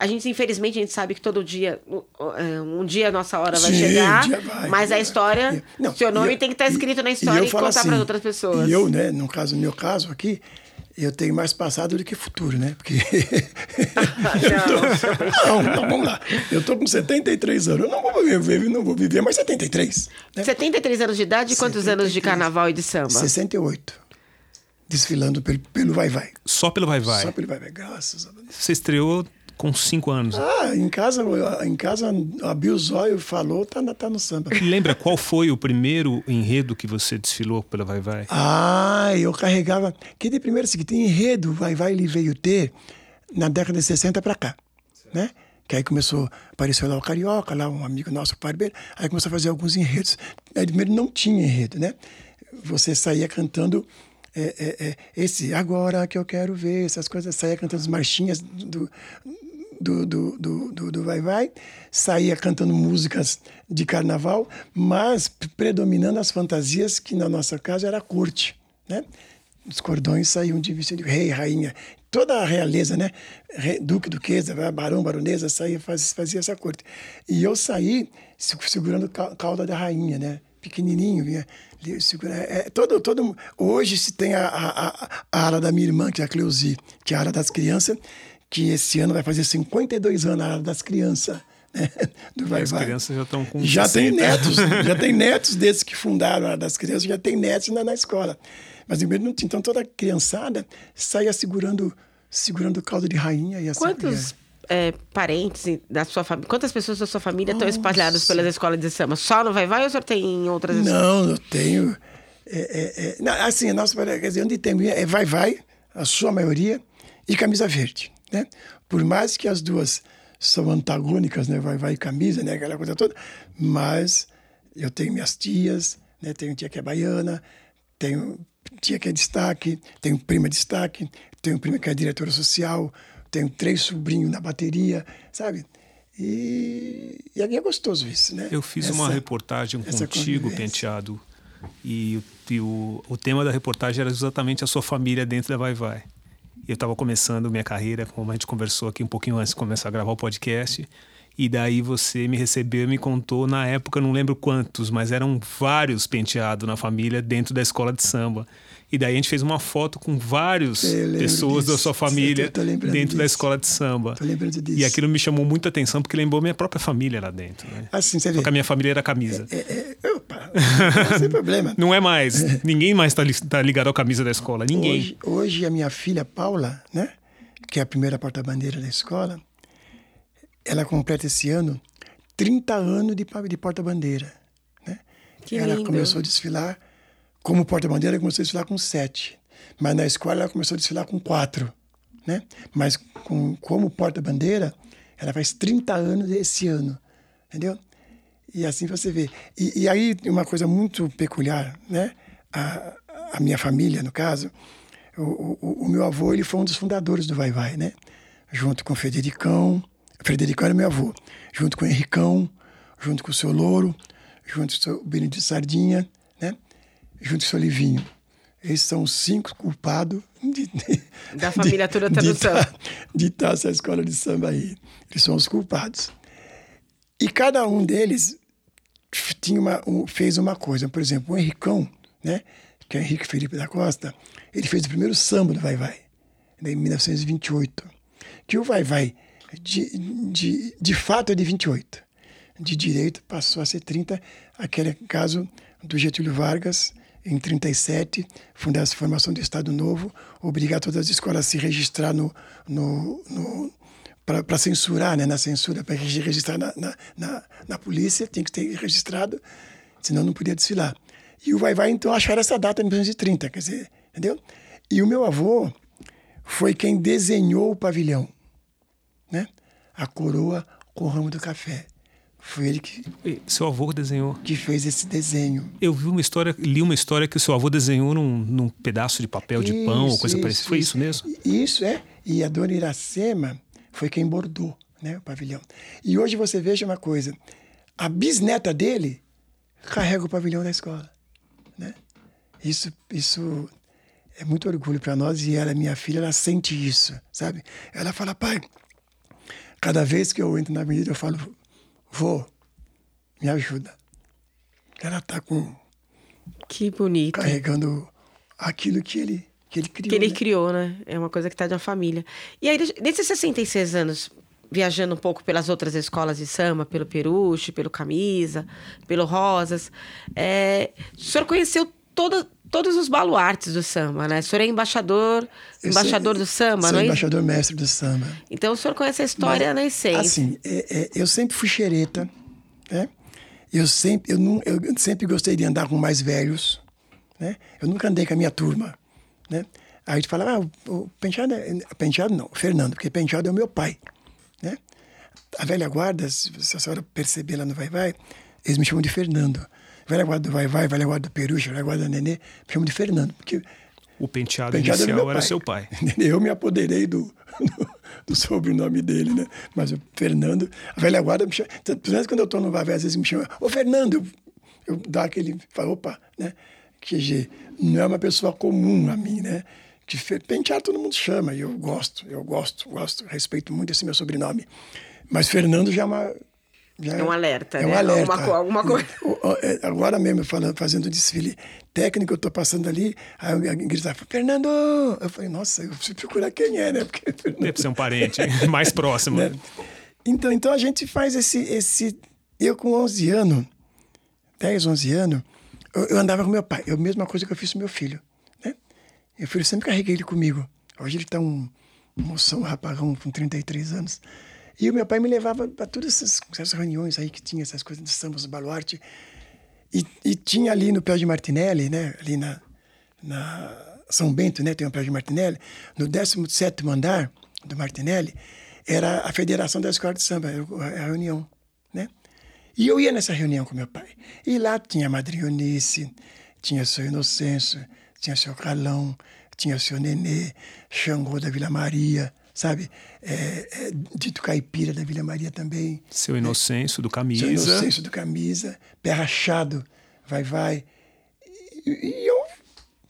E A gente, infelizmente, a gente sabe que todo dia, um- um dia a nossa hora vai Sim, chegar, vai, mas a história, Não, seu nome e eu- tem que estar e- escrito na e história eu e, falo contar para assim, outras pessoas. E eu, né, no caso, no meu caso aqui, eu tenho mais passado do que futuro, né? Porque. não, não, vamos lá. Eu tô com 73 anos. Eu não vou viver, não vou viver mais 73. Né? 73 anos de idade e quantos anos de carnaval e de samba? 68. Desfilando pelo, pelo Vai Vai. Só pelo Vai Vai. Só pelo Vai Vai, graças a Deus. Você estreou com cinco anos. Ah, em casa, em casa, abriu os olhos, falou, tá, tá no samba. Lembra qual foi o primeiro enredo que você desfilou pela Vai Vai? Ah, eu carregava. Que de primeiro é seguinte: enredo vai, vai, ele veio ter na década de 60 para cá, né? Que aí começou, apareceu lá o Carioca, lá um amigo nosso, o Parbeiro, aí começou a fazer alguns enredos. Aí primeiro não tinha enredo, né? Você saía cantando é, é, é, esse agora que eu quero ver, essas coisas, saía cantando as marchinhas do, do, do, do, do, do Vai Vai, saía cantando músicas de carnaval, mas predominando as fantasias que na nossa casa era corte, né? Os cordões saíam de vestido de rei, rainha, toda a realeza, né? Duque, duquesa, barão, baronesa, saía, fazia, fazia essa corte. E eu saí se- segurando a cauda da rainha, né? Pequenininho, vinha é, é, todo, todo, hoje se tem a, a, a, a ala da minha irmã, que é a Cleusi, que é a ala das crianças, que esse ano vai fazer 52 anos, a das crianças. Né? Do vai, As vai. crianças já estão com Já tem 60. netos, já tem netos desses que fundaram a das crianças, já tem netos na, na escola. Mas. Então toda a criançada saía segurando, segurando o caldo de rainha e assim. Quantos é, parentes da sua família, quantas pessoas da sua família estão espalhadas pelas escolas de samba? Só no Vai Vai ou o senhor tem em outras escolas? Não, eu tenho. é, é, é, não, assim, a nossa quer dizer, onde tem é vai, vai, a sua maioria, e camisa verde. Né? Por mais que as duas são antagônicas, né? vai, vai camisa, né? aquela coisa toda, mas eu tenho minhas tias, né? tenho tia que é baiana, tenho tia que é destaque, tenho prima de destaque, tenho prima que é diretora social, tenho três sobrinhos na bateria, sabe? E, e é gostoso isso, né? Eu fiz uma Essa- reportagem essa contigo. Penteado, e, o- e o, o tema da reportagem era exatamente a sua família dentro da Vai Vai. Eu estava começando minha carreira, como a gente conversou aqui um pouquinho antes de começar a gravar o podcast, e daí você me recebeu e me contou, na época não lembro quantos, mas eram vários penteados na família dentro da escola de samba. E daí a gente fez uma foto com várias pessoas da disso. sua família dentro da disso. escola de samba. Tô lembrando disso. E aquilo me chamou muita atenção porque lembrou minha própria família lá dentro. Né? Assim, você vê. que a minha família era camisa. É, é, opa, Sem problema. Não é mais. Ninguém mais tá, li- tá ligado à camisa da escola. Ninguém. Hoje, hoje a minha filha Paula, né, que é a primeira porta-bandeira da escola, ela completa esse ano 30 anos de, de porta-bandeira. Né? Que ela lindo. começou a desfilar como porta-bandeira, começou a desfilar com sete. Mas na escola ela começou a desfilar com quatro. Né? Mas com, como porta-bandeira, ela faz 30 anos esse ano. Entendeu? E assim você vê. E, e aí, uma coisa muito peculiar, né? A, a minha família, no caso, o, o, o meu avô ele foi um dos fundadores do Vai Vai, né? Junto com o Federicão, Federicão era meu avô, junto com o Henricão, junto com o seu Louro, junto com o seu Benedito Sardinha, né? Junto com o seu Livinho. Esses são os cinco culpados de, de- Da família toda de no samba. tá- de estar essa escola de samba aí. Eles são os culpados. E cada um deles tinha uma, um- fez uma coisa. Por exemplo, o Henricão, né, que é o Henrique Felipe da Costa, ele fez o primeiro samba do Vai Vai, em 1928. Que o Vai Vai, de, de, de fato, é de 28. De direito passou a ser 30. Aquele caso do Getúlio Vargas, em 37, funda a formação do Estado Novo, obrigar todas as escolas a se registrar no, no, no para censurar, né, na censura, para registrar na, na, na, na polícia, tem que ter registrado, senão não podia desfilar. E o Vai Vai, então, acharam essa data em 1930, quer dizer, entendeu? E o meu avô foi quem desenhou o pavilhão? A coroa com o ramo do café. Foi ele que, Seu avô desenhou. que fez esse desenho. Eu vi uma história, li uma história que o seu avô desenhou num, num pedaço de papel de pão ou Isso, coisa isso, parecida. Foi isso mesmo? Isso é. E a dona Iracema foi quem bordou né, o pavilhão. E hoje você veja uma coisa: a bisneta dele carrega o pavilhão da escola. Né? Isso, isso é muito orgulho para nós e ela, minha filha, ela sente isso, sabe? Ela fala, pai, cada vez que eu entro na avenida eu falo, vô, me ajuda. Ela tá com Que bonito. carregando aquilo que ele que ele criou. que ele né? criou, né? É uma coisa que tá de uma família. E aí, nesses 66 anos, viajando um pouco pelas outras escolas de samba, pelo Peruche, pelo Camisa, pelo Rosas, é, o senhor conheceu todos os baluartes do samba, né? O senhor é embaixador, Eu embaixador do samba, sou não é? embaixador mestre do samba. Então o senhor conhece a história na essência. Assim, é- é, eu sempre fui xereta, né? Eu sempre, eu, não, eu sempre gostei de andar com mais velhos, né? Eu nunca andei com a minha turma, né? Aí a gente falava, ah, o, o Penteado, é, Penteado não, Fernando, porque Penteado é o meu pai, né? A velha guarda, se se a senhora perceber lá no Vai Vai, eles me chamam de Fernando. Velha guarda do Vai Vai, velha guarda do Peruche, velha guarda da Nenê, me chamam de Fernando, porque O penteado, Penteado era inicial era pai. seu pai. Eu me apoderei do, do, do sobrenome dele, né? Mas o Fernando, a velha guarda me chama. Pelo menos quando eu estou no Vai, Vai, às vezes me chama, ô Fernando, eu, eu dou aquele. Falo, opa, né? Que não é uma pessoa comum a mim, né? Que penteado todo mundo chama, e eu gosto, eu gosto, gosto, respeito muito esse meu sobrenome. Mas Fernando já é uma. Já É um alerta, é um né? alerta. Alguma alguma coisa. O- o- é, Agora mesmo, falando, fazendo desfile técnico, eu tô passando ali, aí alguém grita, Fernando! Eu falei, nossa, eu preciso procurar quem é, né? Porque Fernando- Deve ser um parente mais próximo. né? Então, então a gente faz esse, esse... Eu com 11 anos, 10, 11 anos, eu, eu andava com meu pai. É a mesma coisa que eu fiz com meu filho, né? Meu filho sempre carreguei ele comigo. Hoje ele está um moção, um rapagão com 33 anos. E o meu pai me levava para todas essas, essas reuniões aí que tinha, essas coisas de sambas, baluarte. E, e tinha ali no pé de Martinelli, né? Ali na, na São Bento, né? Tem um pé de Martinelli. No 17º andar do Martinelli, era a Federação da Escola de Samba, a reunião, né? E eu ia nessa reunião com meu pai. E lá tinha a Madre Eunice, tinha o seu Inocêncio, tinha o seu Carlão, tinha o seu Nenê, Xangô da Vila Maria, sabe? É, é, Dito Caipira da Vila Maria também. Seu Inocêncio, do Seu Camisa. Inocêncio do Camisa, Pé Rachado, Vai Vai. E, e eu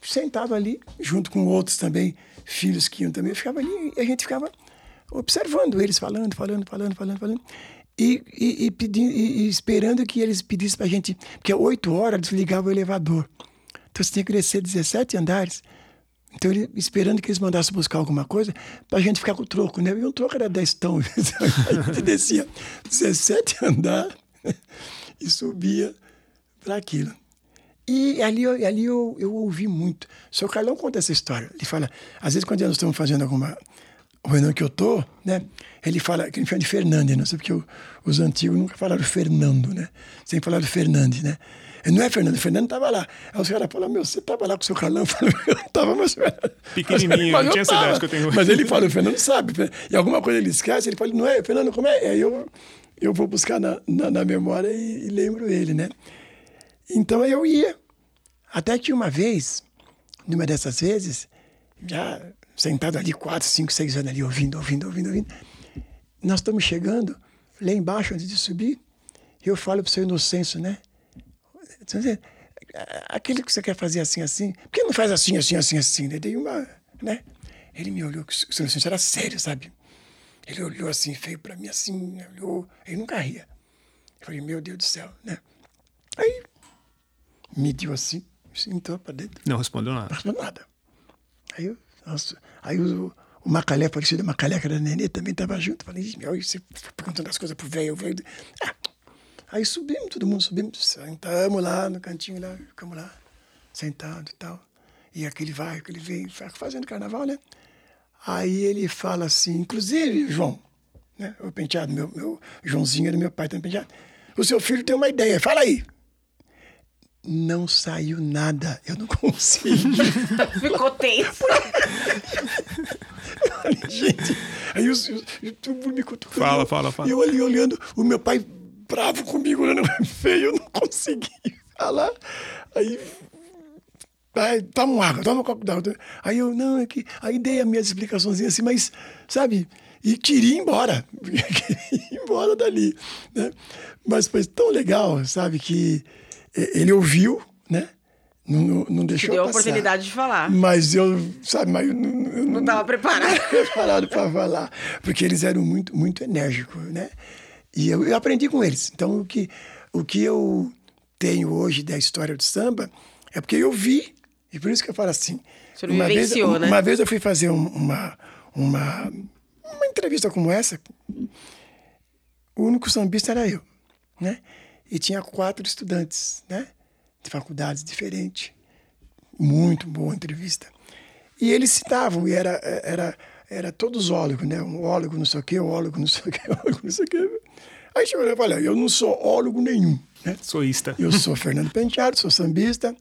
sentava ali, junto com outros também, filhos que iam também, eu ficava ali e a gente ficava observando eles falando, falando, falando, falando, falando. E, e, e, pedindo, e, esperando que eles pedissem pra gente. Porque oito horas desligava o elevador. Então você tinha que descer 17 andares. Então, ele, esperando que eles mandassem buscar alguma coisa, pra gente ficar com o troco, né? E um troco era 10 tão. a gente descia 17 andares e subia para aquilo. E ali, ali eu, eu ouvi muito. O seu Carlão conta essa história. Ele fala, às vezes quando nós estamos fazendo alguma reunião que eu tô, né? Ele fala, que ele chama de Fernandes, não sei porque os antigos nunca falaram Fernando, né? Sempre falaram Fernandes, né? Não é Fernando, Fernando estava lá. Aí os caras falaram, meu, você estava lá com o seu Carlão? Eu falei, eu estava, mas... Pequenininho, mas não tinha essa idade que eu tenho hoje. Mas ele fala, o Fernando sabe. E alguma coisa ele esquece, ele fala, não é, Fernando, como é? Aí eu, eu vou buscar na, na, na memória e, e lembro ele, né? Então eu ia. Até que uma vez, numa dessas vezes, já sentado ali quatro, cinco, seis anos ali, ouvindo, ouvindo, ouvindo, ouvindo, nós estamos chegando lá embaixo, antes de subir, e eu falo para o seu inocêncio, né? Aquele que você quer fazer assim, assim, por que não faz assim, assim, assim, assim? Né? Dei uma, né? Ele me olhou, o seu inocêncio era sério, sabe? Ele olhou assim, feio para mim, assim, olhou, ele nunca ria. Eu falei, meu Deus do céu, né? Aí, mediu assim, sentou para dentro. Não respondeu nada. Não respondeu nada. Aí, eu, nossa, aí o, o Macalé, falecido Macalé, que era nenê, também estava junto. Falei, "Ih, meu, você perguntando as coisas pro velho, o velho. Ah. Aí subimos, todo mundo subimos, sentamos lá no cantinho lá, ficamos lá, sentados e tal. E aquele vai, aquele vem, fa- fazendo carnaval, né? Aí ele fala assim, inclusive, João, né? O penteado, meu, meu Joãozinho era meu pai também penteado. O seu filho tem uma ideia, fala aí. Não saiu nada, eu não consigo. Ficou tenso. Gente, aí os, os, tudo me cutucando. Fala, fala, fala. E eu ali olhando, o meu pai bravo comigo, olhando feio, eu não consegui falar. Aí, aí toma uma água, toma um copo d'água. Aí eu, não, é que. Aí dei as minhas explicações assim, mas, sabe, e queria ir embora. queria ir embora dali. Né? Mas foi tão legal, sabe, que ele ouviu, né? Não, não, não deixou deu a passar. oportunidade de falar. Mas eu, sabe, mas eu não, eu Não estava preparado. preparado para falar, porque eles eram muito, muito enérgicos, né? E eu, eu aprendi com eles. Então, o que, o que eu tenho hoje da história do samba é porque eu vi, e por isso que eu falo assim. Senhor vivenciou, vez, né? Uma vez eu fui fazer um- uma, uma, uma entrevista como essa, o único sambista era eu, né? E tinha quatro estudantes, né? De faculdades diferentes. Muito boa entrevista. E eles citavam, e era, era, era todos ólogos, né? Um ólogo não sei o quê, um ólogo não sei o quê, um ólogo não sei o quê. Aí chegou e falei, eu não sou ólogo nenhum, né? Soísta. Eu sou Fernando Penteado, sou sambista,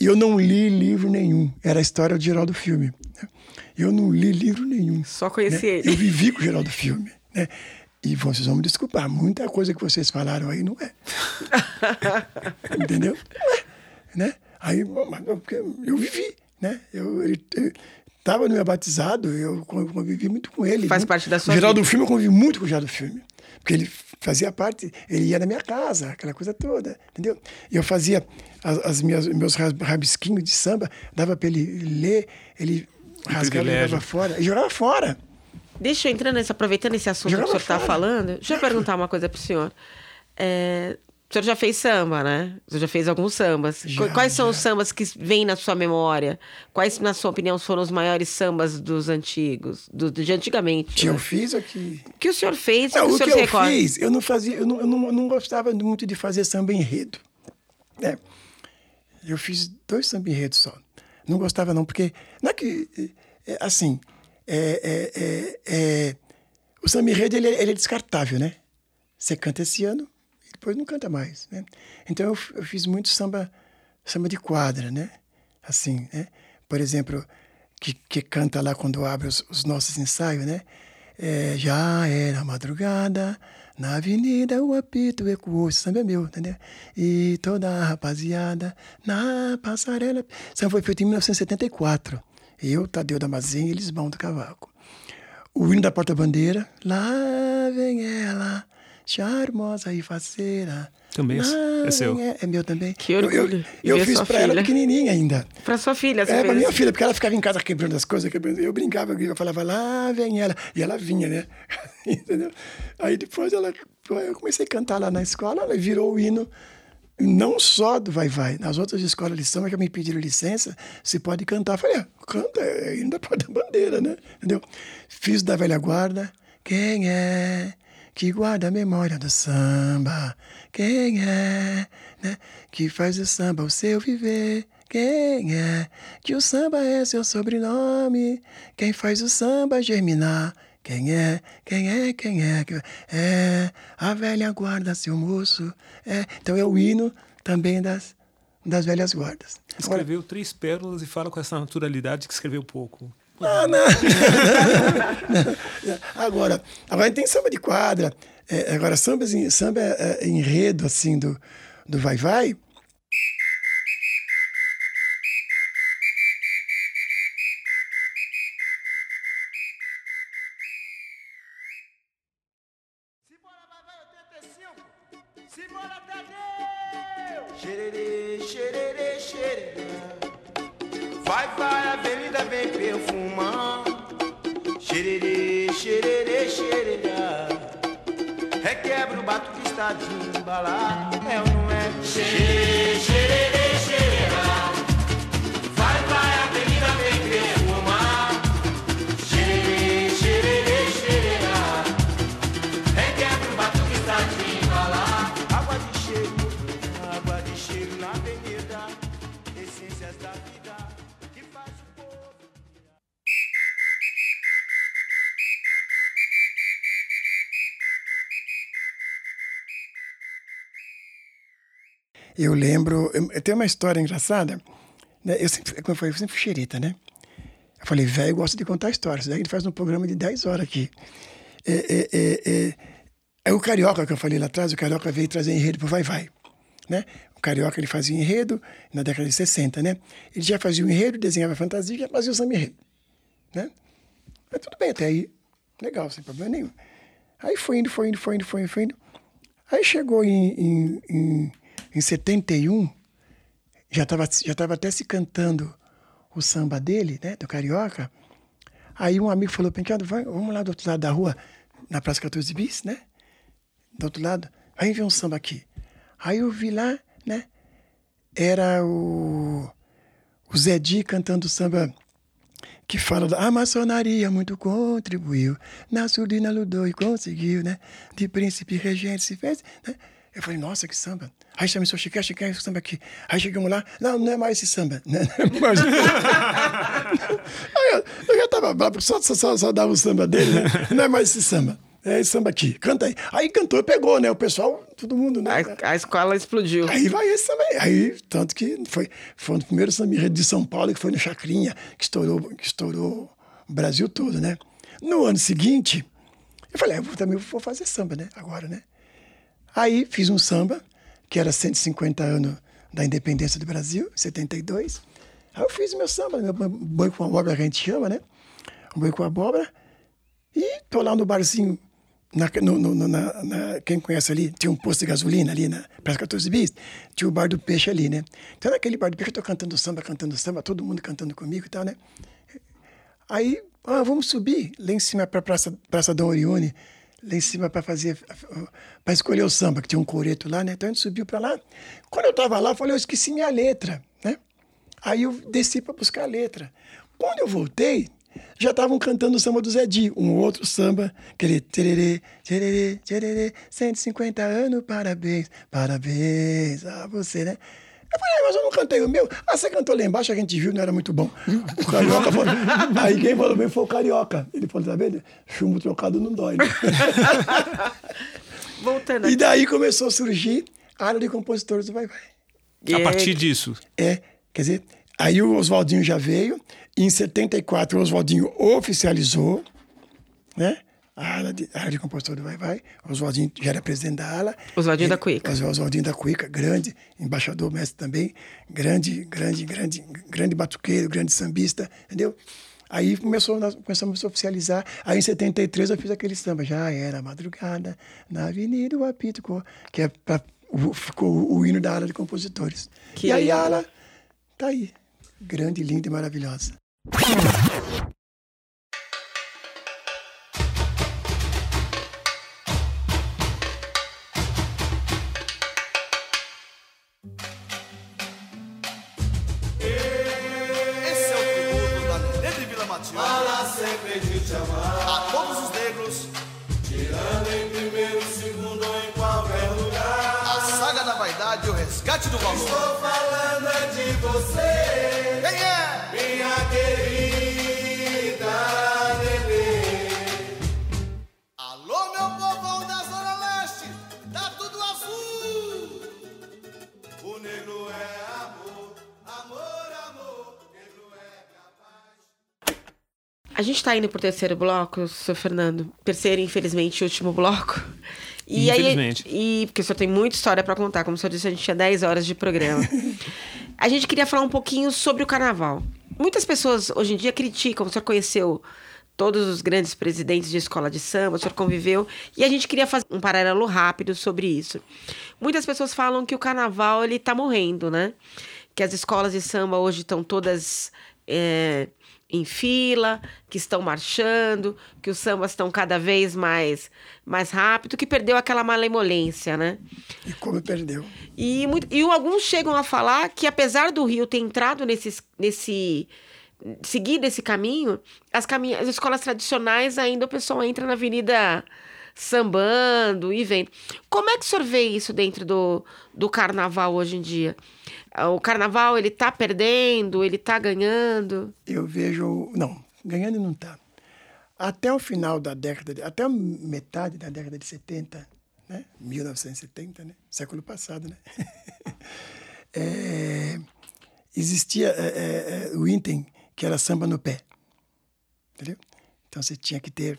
e eu não li livro nenhum. Era a história do Geraldo Filme. né? Eu não li livro nenhum. Só conheci né? ele. Eu vivi com o Geraldo Filme, né? E vocês vão me desculpar, muita coisa que vocês falaram aí não é. Entendeu? Né? Aí, eu, vivi, né? Eu, ele, ele tava no meu batizado, eu con- convivi muito com ele. Faz muito. parte da sua Geraldo vida. Filme, eu convivi muito com o Geraldo Filme. Porque ele fazia parte, ele ia na minha casa, aquela coisa toda, entendeu? E eu fazia as, as minhas, meus rabisquinhos de samba, dava para ele ler, ele rasgava e jogava fora. E jogava fora. Deixa eu entrar nesse, aproveitando esse assunto Jogava que o senhor está falando, deixa eu perguntar uma coisa para o senhor. É, senhor já fez samba, né? O senhor já fez alguns sambas. Já, Quais são já. os sambas que vêm na sua memória? Quais, na sua opinião, foram os maiores sambas dos antigos, do, de antigamente? Que né? eu fiz aqui. O que o senhor fez? Não, o que o o senhor que se eu recorda? fiz, eu não fazia, eu não, eu não, eu não gostava muito de fazer samba enredo. né? Eu fiz dois samba enredos só. Não gostava não, porque não é que é, assim, é, é, é, é, o samba enredo ele, é- ele é descartável, né? Você canta esse ano depois não canta mais, né? Então eu, eu fiz muito samba, samba de quadra, né? Assim, né? Por exemplo, que, que canta lá quando abre os, os nossos ensaios, né? É, já era madrugada, na avenida o apito ecoou. Esse samba é meu, entendeu? E toda a rapaziada na passarela. Samba foi feito em 1974. Eu, Tadeu Damasceno e Elismão do Cavaco. O hino da porta-bandeira. Lá vem ela, charmosa e faceira. Também é- é seu. ela- É meu também. Que Eu- orgulho Eu, eu, ver fiz pra ela filha. pequenininha ainda. Para sua filha, você É, fez pra minha assim. filha, porque ela ficava em casa quebrando as coisas, quebrando. Eu brincava, eu falava, lá vem ela. E ela vinha, né? Entendeu? Aí depois ela, eu comecei a cantar lá na escola, ela virou o hino, não só do Vai Vai. Nas outras escolas de samba que me pediram licença, se pode cantar. Eu falei, ah, canta, é hino da porta-bandeira, né? Entendeu? Fiz da velha guarda, quem é que guarda a memória do samba? Quem é, né? Que faz o samba o seu viver? Quem é? Que o samba é seu sobrenome? Quem faz o samba germinar? Quem é? Quem é? Quem é? É a velha guarda, seu moço. É. Então é o hino também das, das velhas guardas. Escreveu três pérolas e fala com essa naturalidade que escreveu pouco. Ah, não. agora, agora tem samba de quadra. É, agora, samba, samba é, é, enredo assim do, do vai vai. Xererê, xererê, xererê. Vai, vai, avenida vem. Xererê, xererê. Requebra o bato que está de. É ou não é? Xererê, xererê. Eu lembro, eu, eu tenho uma história engraçada. Né? Eu sempre, como eu falei, eu sempre fui xerita, né? Eu falei, velho, gosta de contar histórias. Daí ele faz um programa de 10 horas aqui. É, é, é, é, é o Carioca que eu falei lá atrás, o Carioca veio trazer enredo pro Vai Vai. Né? O Carioca ele fazia enredo na década de 60, né? Ele já fazia o enredo, desenhava fantasia, já fazia o samba enredo. Né? Mas tudo bem até aí. Legal, sem problema nenhum. Aí foi indo, foi indo, foi indo, foi indo, foi indo. Aí chegou em, em, em, em 71, já estava já tava até se cantando o samba dele, né, do Carioca. Aí um amigo falou, Penteado, vamos lá do outro lado da rua, na Praça 14 Bis, né? Do outro lado, aí ver um samba aqui. Aí eu vi lá, né? Era o, o Zé Di cantando samba que fala da a maçonaria muito contribuiu, na surdina ludou e conseguiu, né? De príncipe regente se fez, né? Eu falei, nossa, que samba. Aí chamei seu Chiqué, Chiqué, esse samba aqui. Aí chegamos lá, não, não é mais esse samba. Né? Mas... Aí eu, eu já tava bravo, só, só, só dava o samba dele, né? Não é mais esse samba. É esse samba aqui, canta aí. Aí cantou, pegou, né? O pessoal, todo mundo, né? A, a escola explodiu. Aí vai esse também. Aí, tanto que foi, foi um dos primeiros samba de São Paulo, que foi no Chacrinha, que estourou, que estourou o Brasil todo, né? No ano seguinte, eu falei, ah, eu também vou fazer samba, né? Agora, né? Aí fiz um samba, que era 150 anos da independência do Brasil, 72. Aí eu fiz meu samba, meu boi com abóbora que a gente chama, né? Um boi com abóbora. E tô lá no barzinho, na, no, no- na- na- quem conhece ali, tinha um posto de gasolina ali na Praça 14 Bis, tinha o bar do peixe ali, né? Então naquele bar do peixe eu tô cantando samba, cantando samba, todo mundo cantando comigo e tal, né? Aí, ah, vamos subir lá em cima para Praça, Praça Dom Orione, lá em cima para fazer, para escolher o samba, que tinha um coreto lá, né? Então a gente subiu para lá. Quando eu tava lá, eu falei, eu esqueci minha letra, né? Aí eu desci para buscar a letra. Quando eu voltei, já estavam cantando o samba do Zé Di, um outro samba, aquele tererê, tererê, tererê, 150 anos, parabéns, parabéns a você, né? Eu falei, mas eu não cantei o meu. Ah, você cantou lá embaixo, a gente viu, não era muito bom. O carioca falou. Aí quem falou bem foi o carioca. Ele falou, tá vendo? Chumbo trocado não dói. Né? Voltando E aqui. daí começou a surgir a área de compositores do Vai Vai. A partir disso, É, quer dizer, aí o Oswaldinho já veio, e em 74 o Oswaldinho oficializou, né? A ala de, a ala de compositor do Vai Vai. Oswaldinho já era presidente da ala. Oswaldinho da Cuíca. Os- Oswaldinho da Cuíca, grande, embaixador mestre também, grande, grande, grande, grande batuqueiro, grande sambista, entendeu? Aí começou, nós começamos a oficializar. Aí em 73 eu fiz aquele samba, já era madrugada, na Avenida o Apito, Co- que é pra, o, ficou o, o hino da ala de compositores. Que e aí a ala tá aí, grande, linda e maravilhosa. Do valor. Estou falando é de você. Quem é? Minha querida bebê. Alô, meu povão da Zona Leste, tá tudo azul. O negro é amor, amor, amor. O negro é capaz. A gente tá indo pro terceiro bloco, seu Fernando. Terceiro, infelizmente, último bloco. E Infelizmente. Aí, e porque o senhor tem muita história pra contar. Como o senhor disse, a gente tinha 10 horas de programa. a gente queria falar um pouquinho sobre o carnaval. Muitas pessoas hoje em dia criticam. O senhor conheceu todos os grandes presidentes de escola de samba, o senhor conviveu. E a gente queria fazer um paralelo rápido sobre isso. Muitas pessoas falam que o carnaval ele tá morrendo, né? Que as escolas de samba hoje estão todas. é, em fila, que estão marchando, que os sambas estão cada vez mais mais rápido, que perdeu aquela malemolência, né? E como perdeu. E, muito- e alguns chegam a falar que apesar do Rio ter entrado nesse, nesse seguir esse caminho, as, caminha, as escolas tradicionais ainda o pessoal entra na avenida sambando e vem. Como é que o senhor vê isso dentro do, do carnaval hoje em dia? Ah, O carnaval, ele tá perdendo, ele tá ganhando? Eu vejo. Não, ganhando não está. Até o final da década, de, até a metade da década de 70, né? 1970, né? Século passado, né? É, existia é, é, é, o item que era samba no pé. Entendeu? Então você tinha que ter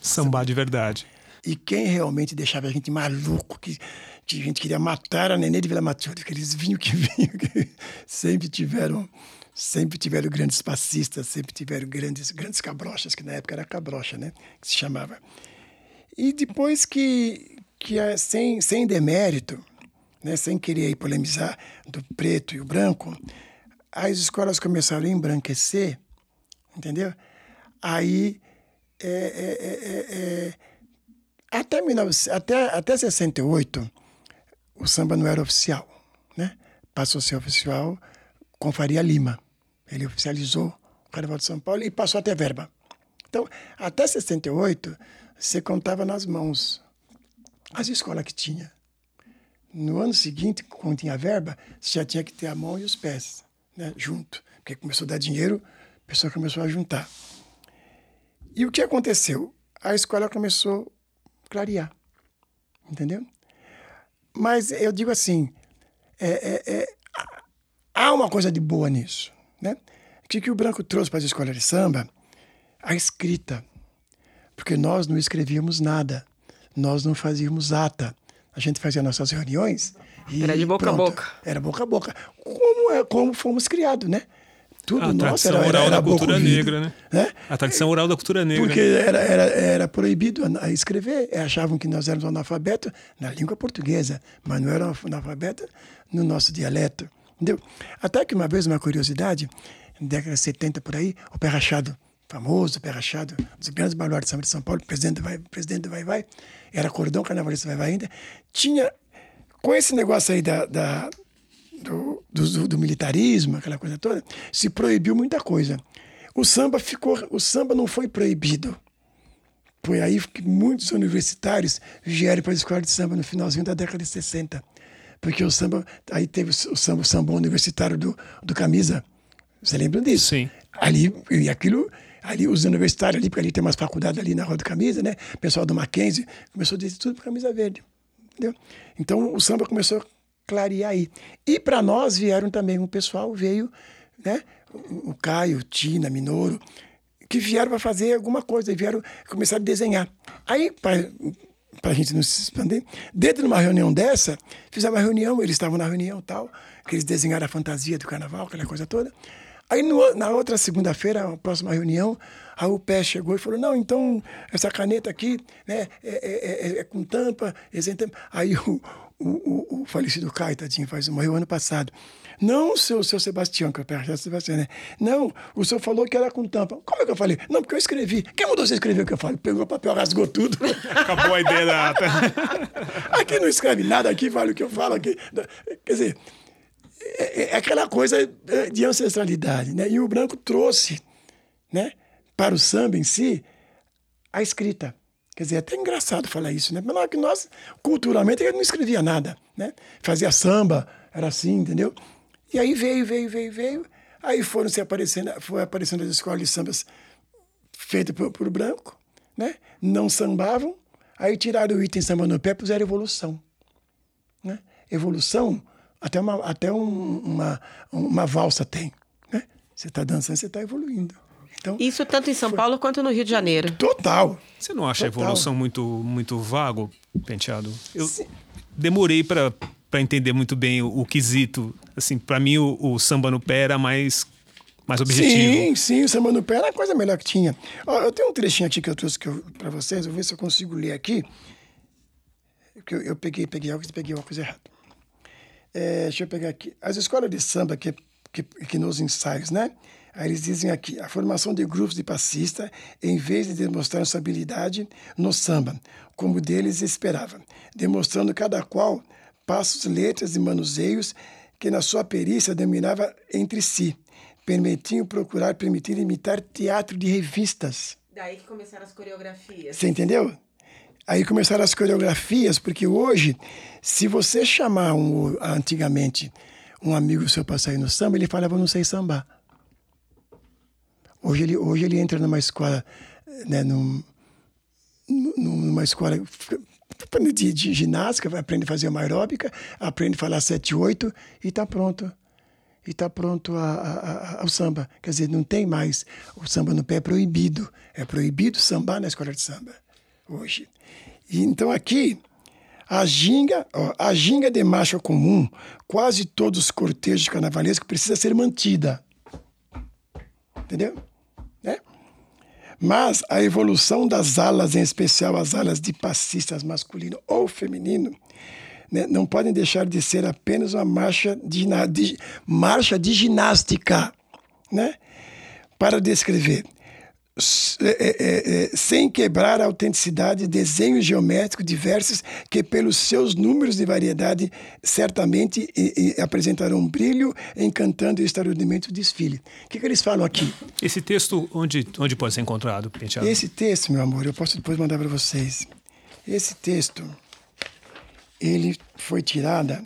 Sambar de verdade. E quem realmente deixava a gente maluco, que, que a gente queria matar a Nenê de Vila Matilde, aqueles vinhos que vinham, que sempre tiveram, sempre tiveram grandes passistas, sempre tiveram grandes, grandes cabrochas, que na época era cabrocha, né? Que se chamava. E depois que, que sem, sem demérito, né? sem querer polemizar do preto e o branco, as escolas começaram a embranquecer, entendeu? Aí é, é, é, é, é, até, 19, até, até 68, o samba não era oficial, né? Passou a ser oficial com Faria Lima. Ele oficializou o Carnaval de São Paulo e passou a ter verba. Então, até 68, você contava nas mãos as escolas que tinha. No ano seguinte, quando tinha verba, você já tinha que ter a mão e os pés, né? Junto. Porque começou a dar dinheiro, a pessoa começou a juntar. E o que aconteceu? A escola começou clarear, entendeu? Mas eu digo assim, é, é, é, há uma coisa de boa nisso, né? O que, que o Branco trouxe para as escolas de samba? A escrita. Porque nós não escrevíamos nada, nós não fazíamos ata. A gente fazia nossas reuniões e Era de boca a pronto. boca. Era boca a boca. Como, é, como fomos criados, né? Tudo A nosso tradição era, era, oral era da boca cultura ouvido, negra, né? né? A tradição oral da cultura negra. Porque era, era, era proibido a- escrever. Achavam que nós éramos analfabetos na língua portuguesa, mas não eram analfabetos no nosso dialeto. Entendeu? Até que uma vez, uma curiosidade, na década de 70 por aí, o Pé Rachado, famoso Pé Rachado, um dos grandes baluartes de São Paulo, presidente do Vai presidente do Vai Vai, era cordão carnavalista Vai Vai ainda, tinha, com esse negócio aí da, da- do, do, do militarismo, aquela coisa toda, se proibiu muita coisa. O samba ficou, o samba não foi proibido. Foi aí que muitos universitários vieram para a escola de samba no finalzinho da década de 60. Porque o samba, aí teve o samba, o samba universitário do, do Camisa. Você lembra disso? Sim. Ali, e aquilo, ali os universitários ali, porque ali tem umas faculdades ali na Rua do Camisa, né? O pessoal do Mackenzie começou a dizer tudo para camisa verde. Entendeu? Então o samba começou a clarear aí. E para nós vieram também um pessoal, veio, né? O Caio, Tina, Minoro, que vieram para fazer alguma coisa, vieram começar a desenhar. Aí, para a gente não se expandir, dentro de uma reunião dessa, fizeram uma reunião, eles estavam na reunião e tal, que eles desenharam a fantasia do carnaval, aquela coisa toda. Aí, no- na outra segunda-feira, a próxima reunião, a UPE chegou e falou: não, então, essa caneta aqui né, é, é- é- é com tampa, tampa. Aí o, o, o- o falecido Caio, tadinho, faz, morreu ano passado. Não, seu, seu Sebastião, que eu pergunto, Sebastião, né? Não, o senhor falou que era com tampa. Como é que eu falei? Não, porque eu escrevi. Quem mandou você escrever o que eu falei? Pegou o papel, rasgou tudo. Acabou a ideia da ata. aqui não escreve nada, aqui vale o que eu falo. Aqui. Quer dizer, é, é aquela coisa é, de ancestralidade, né? E o branco trouxe, né, para o samba em si, a escrita. Quer dizer, é até engraçado falar isso, né? Mas é nós, culturalmente, gente não escrevia nada, né? Fazia samba, era assim, entendeu? E aí veio, veio, veio, veio. Aí foram se aparecendo, foi aparecendo as escolas de sambas feitas por, por branco, né? Não sambavam. Aí tiraram o item samba no pé, puseram evolução. Né? Evolução, até uma, até um, uma, uma valsa tem. Né? Você está dançando, você está evoluindo. Então, Isso tanto em São Paulo quanto no Rio de Janeiro. total. Você não acha a Total. evolução muito, muito vago, Penteado? Eu demorei para para entender muito bem o, o quesito. Assim, para mim o, o samba no pé era mais mais objetivo. Sim, sim, o samba no pé era a coisa melhor que tinha. Ó, eu tenho um trechinho aqui que eu trouxe para vocês, eu vou ver se eu consigo ler aqui. Porque eu, eu peguei, peguei algo e peguei uma coisa errada. É, deixa eu pegar aqui. As escolas de samba que, que, que nos ensaios, né? Aí eles dizem aqui, a formação de grupos de passista, em vez de demonstrar sua habilidade no samba, como deles esperava, demonstrando cada qual passos, letras e manuseios que na sua perícia dominava entre si, permitiam procurar, permitir imitar teatro de revistas. Daí que começaram as coreografias. Você entendeu? Aí começaram as coreografias, porque hoje, se você chamar um, antigamente um amigo seu para sair no samba, ele falava, não sei sambar. Hoje ele, hoje ele entra numa escola, né, num, num- numa escola de, de ginástica, aprende a fazer uma aeróbica, aprende a falar 7, 8 e está pronto. E está pronto a, a- a- ao samba. Quer dizer, não tem mais. O samba no pé é proibido. É proibido sambar na escola de samba hoje. E, então aqui, a ginga, ó, a ginga de marcha comum, quase todos os cortejos carnavalescos precisa ser mantida. Entendeu? Mas a evolução das alas, em especial as alas de passistas masculino ou feminino, né, não podem deixar de ser apenas uma marcha de, de- marcha de ginástica, né? Para descrever, é, é, é, sem quebrar a autenticidade, desenhos geométricos diversos que, pelos seus números de variedade, certamente e- e apresentarão brilho, encantando extraordinariamente o desfile. O que, que eles falam aqui? Esse texto, onde, onde pode ser encontrado, Penteado? Esse texto, meu amor, eu posso depois mandar para vocês. Esse texto, ele foi tirada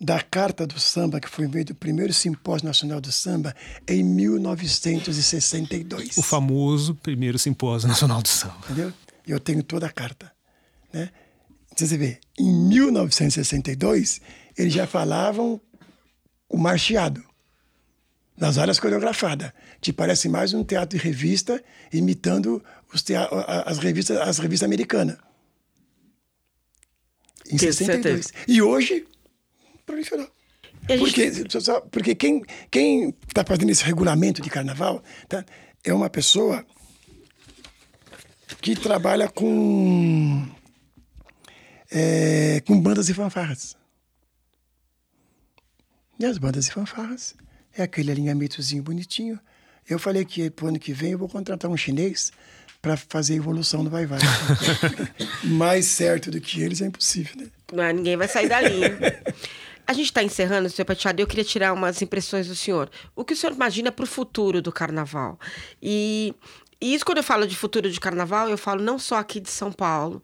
da Carta do Samba, que foi meio do primeiro Simpósio Nacional do Samba, em 1962. O famoso primeiro simpósio nacional do samba. Entendeu? Eu tenho toda a carta. Né? Então, Você vê, em 1962, eles já falavam o marcheado, nas áreas coreografadas, que parece mais um teatro de revista imitando os tea- a- as, revistas, as revistas americanas. Em Tenho 62. E hoje, proliferou. E a gente- Porque, porque quem está fazendo esse regulamento de carnaval tá, é uma pessoa que trabalha com, é, com bandas e fanfarras. E as bandas e fanfarras é aquele alinhamentozinho bonitinho. Eu falei que pro ano que vem eu vou contratar um chinês para fazer a evolução do Vai Vai. Mais certo do que eles é impossível, né? Não, é, ninguém vai sair da linha. A gente está encerrando, senhor Prateado, e eu queria tirar umas impressões do senhor. O que o senhor imagina para o futuro do carnaval? E, e isso, quando eu falo de futuro de carnaval, eu falo não só aqui de São Paulo,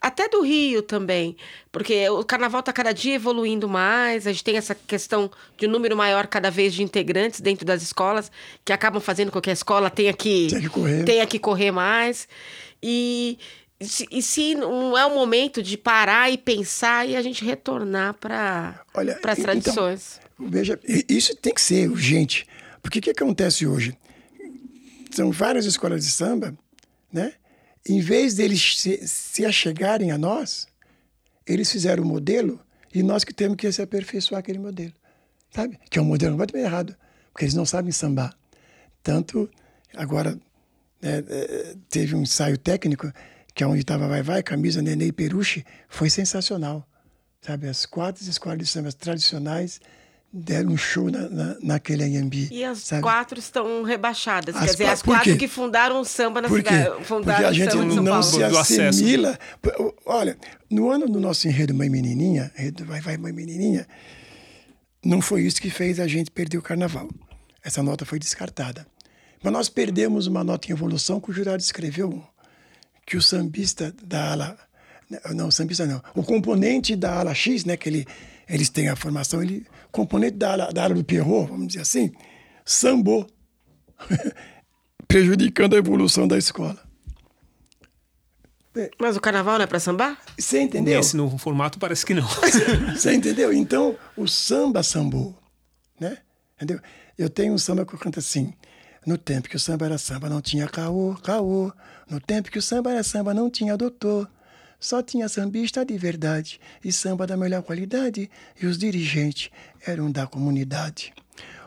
até do Rio também, porque o carnaval está cada dia evoluindo mais, a gente tem essa questão de um número maior cada vez de integrantes dentro das escolas, que acabam fazendo com que a escola tenha que, Tenha que correr. tenha que correr mais. E se, e se não é o momento de parar e pensar e a gente retornar para as e- tradições? Então, veja, isso tem que ser urgente. Porque o que acontece hoje? São várias escolas de samba, né? Em vez deles se, se achegarem a nós, eles fizeram o modelo e nós que temos que se aperfeiçoar aquele modelo, sabe? Que é um modelo completamente errado, porque eles não sabem sambar. Tanto, agora, né, eh, teve um ensaio técnico, que é onde estava Vai Vai, Camisa, Nenê e Peruche, foi sensacional. Sabe, as quatro escolas de samba tradicionais deram um show na, na, naquele Anhembi. E as sabe? quatro estão rebaixadas. As Quer dizer, as quatro quê? que fundaram o samba na Por cidade. Porque Fundaram a o gente não Paulo. se assimila. Olha, no ano do nosso enredo Mãe Menininha, enredo Vai Vai Mãe Menininha, não foi isso que fez a gente perder o carnaval. Essa nota foi descartada. Mas nós perdemos uma nota em evolução que o jurado escreveu que o sambista da ala Não, sambista não. O componente da ala X, né, que ele, eles têm a formação, ele, componente da ala, da ala do Pierrot, vamos dizer assim, sambou, prejudicando a evolução da escola. Mas o carnaval não é pra sambar? Você entendeu? Esse no formato parece que não. Você entendeu? Então, o samba sambou, né? Entendeu? Eu tenho um samba que eu canto assim. No tempo que o samba era samba, não tinha caô, caô. No tempo que o samba era samba, não tinha doutor. Só tinha sambista de verdade e samba da melhor qualidade. E os dirigentes eram da comunidade.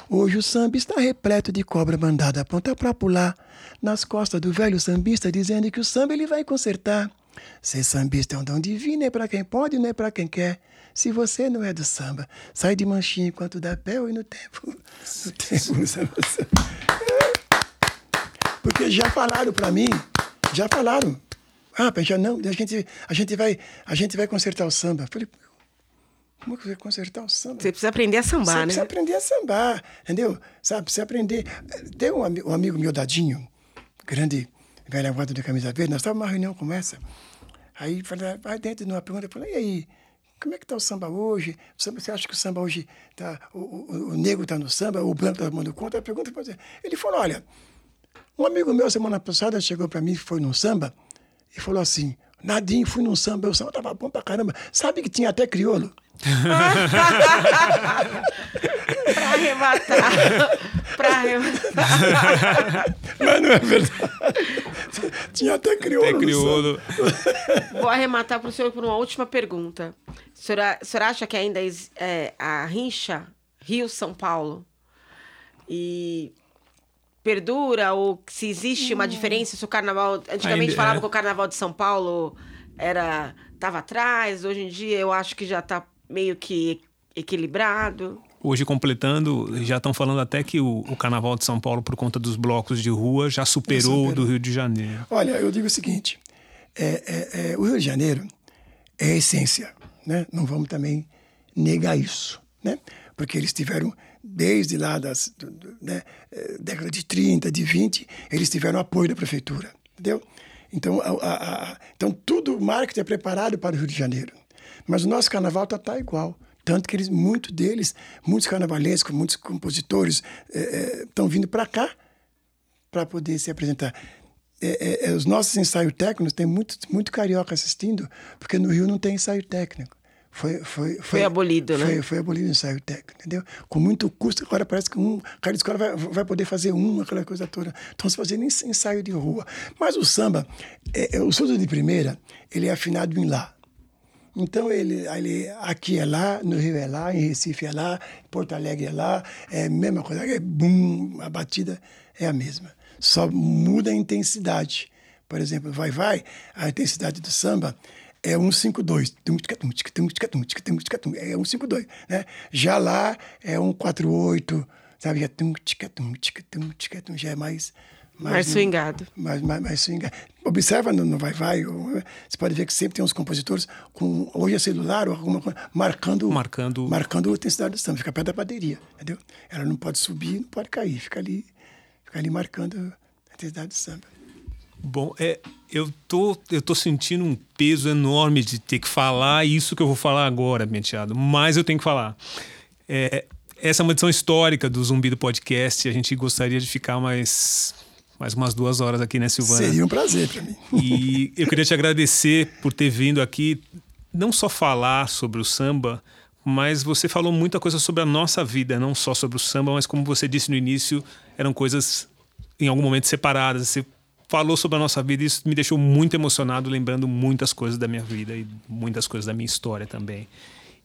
Hoje o samba está repleto de cobra mandada ponta pra pular nas costas do velho sambista, dizendo que o samba ele vai consertar. Ser sambista é um dom divino, é para quem pode, não é para quem quer. Se você não é do samba, sai de manchinha enquanto dá pé e no tempo. No tempo. Porque já falaram para mim, já falaram. Ah, já não, a gente, a gente vai, a gente vai consertar o samba. Eu falei, como que vai consertar o samba? Você precisa aprender a sambar, Você né? precisa aprender a sambar, entendeu? Sabe, precisa aprender. Tem um, um amigo meu, Dadinho, grande velho guarda de camisa verde, nós estávamos numa reunião com essa. Aí falei, vai dentro de uma pergunta, eu falei, e aí, como é que está o samba hoje? Você acha que o samba hoje tá, o, o, o negro está no samba, o branco está tomando conta? A pergunta foi assim. Ele falou, olha, um amigo meu semana passada chegou para mim, foi num samba, e falou assim, Nadinho, fui num samba, o samba tava bom pra caramba. Sabe que tinha até crioulo? pra arrematar. pra arrematar. Mas não é verdade. tinha até crioulo. Até crioulo. Vou arrematar para o senhor por uma última pergunta. O senhor, o senhor acha que ainda é, a rincha Rio-São Paulo e perdura ou se existe uma diferença se o carnaval antigamente Ainda- falava é. que o carnaval de São Paulo era tava atrás hoje em dia eu acho que já está meio que equilibrado Hoje, completando, já estão falando até que o, o Carnaval de São Paulo, por conta dos blocos de rua, já superou o do Rio de Janeiro. Olha, eu digo o seguinte: é, é, é, o Rio de Janeiro é a essência, né? Não vamos também negar isso, né? Porque eles tiveram, desde lá das né, eh, década de 30, de 20, eles tiveram apoio da prefeitura, entendeu? Então, a, a- a- então tudo, o marketing é preparado para o Rio de Janeiro. Mas o nosso carnaval está tá igual. Tanto que eles, muitos deles, muitos carnavalescos, muitos compositores estão vindo para cá para poder se apresentar. É, é, é, os nossos ensaios técnicos tem muito, muito carioca assistindo, porque no Rio não tem ensaio técnico. Foi, foi, Foi abolido, né? foi, Foi abolido o ensaio técnico, entendeu? Com muito custo, agora parece que um cara de escola vai, vai poder fazer um, aquela coisa toda. Estão se fazendo ens- ensaio de rua. Mas o samba, é, é, o surdo de primeira, ele é afinado em lá. Então, ele, ele aqui é lá, no Rio é lá, em Recife é lá, em Porto Alegre é lá, é a mesma coisa, é bum, a batida é a mesma. Só muda a intensidade. Por exemplo, vai, vai, a intensidade do samba é 152. Tum, tica, tum, tica, tum, tica, tum, tica, tum, tica, tum, É 152, né? Já lá é 148, sabe? Tum, já é mais... Mais swingado. Mais, mais, mais swingado. Observa no, no Vai Vai, você pode ver que sempre tem uns compositores com hoje é celular ou alguma coisa, marcando, Marcando- marcando a intensidade do samba, fica perto da bateria, entendeu? Ela não pode subir, não pode cair, fica ali, fica ali marcando a intensidade do samba. Bom, é, eu tô, eu tô sentindo um peso enorme de ter que falar isso que eu vou falar agora, Penteado, mas eu tenho que falar. É, essa é uma edição histórica do Zumbi do Podcast a gente gostaria de ficar mais, mais umas duas horas aqui, né, Silvana? Seria um prazer para mim. E eu queria te agradecer por ter vindo aqui, não só falar sobre o samba, mas você falou muita coisa sobre a nossa vida, não só sobre o samba, mas como você disse no início, eram coisas em algum momento separadas. Você falou sobre a nossa vida e isso me deixou muito emocionado, lembrando muitas coisas da minha vida e muitas coisas da minha história também.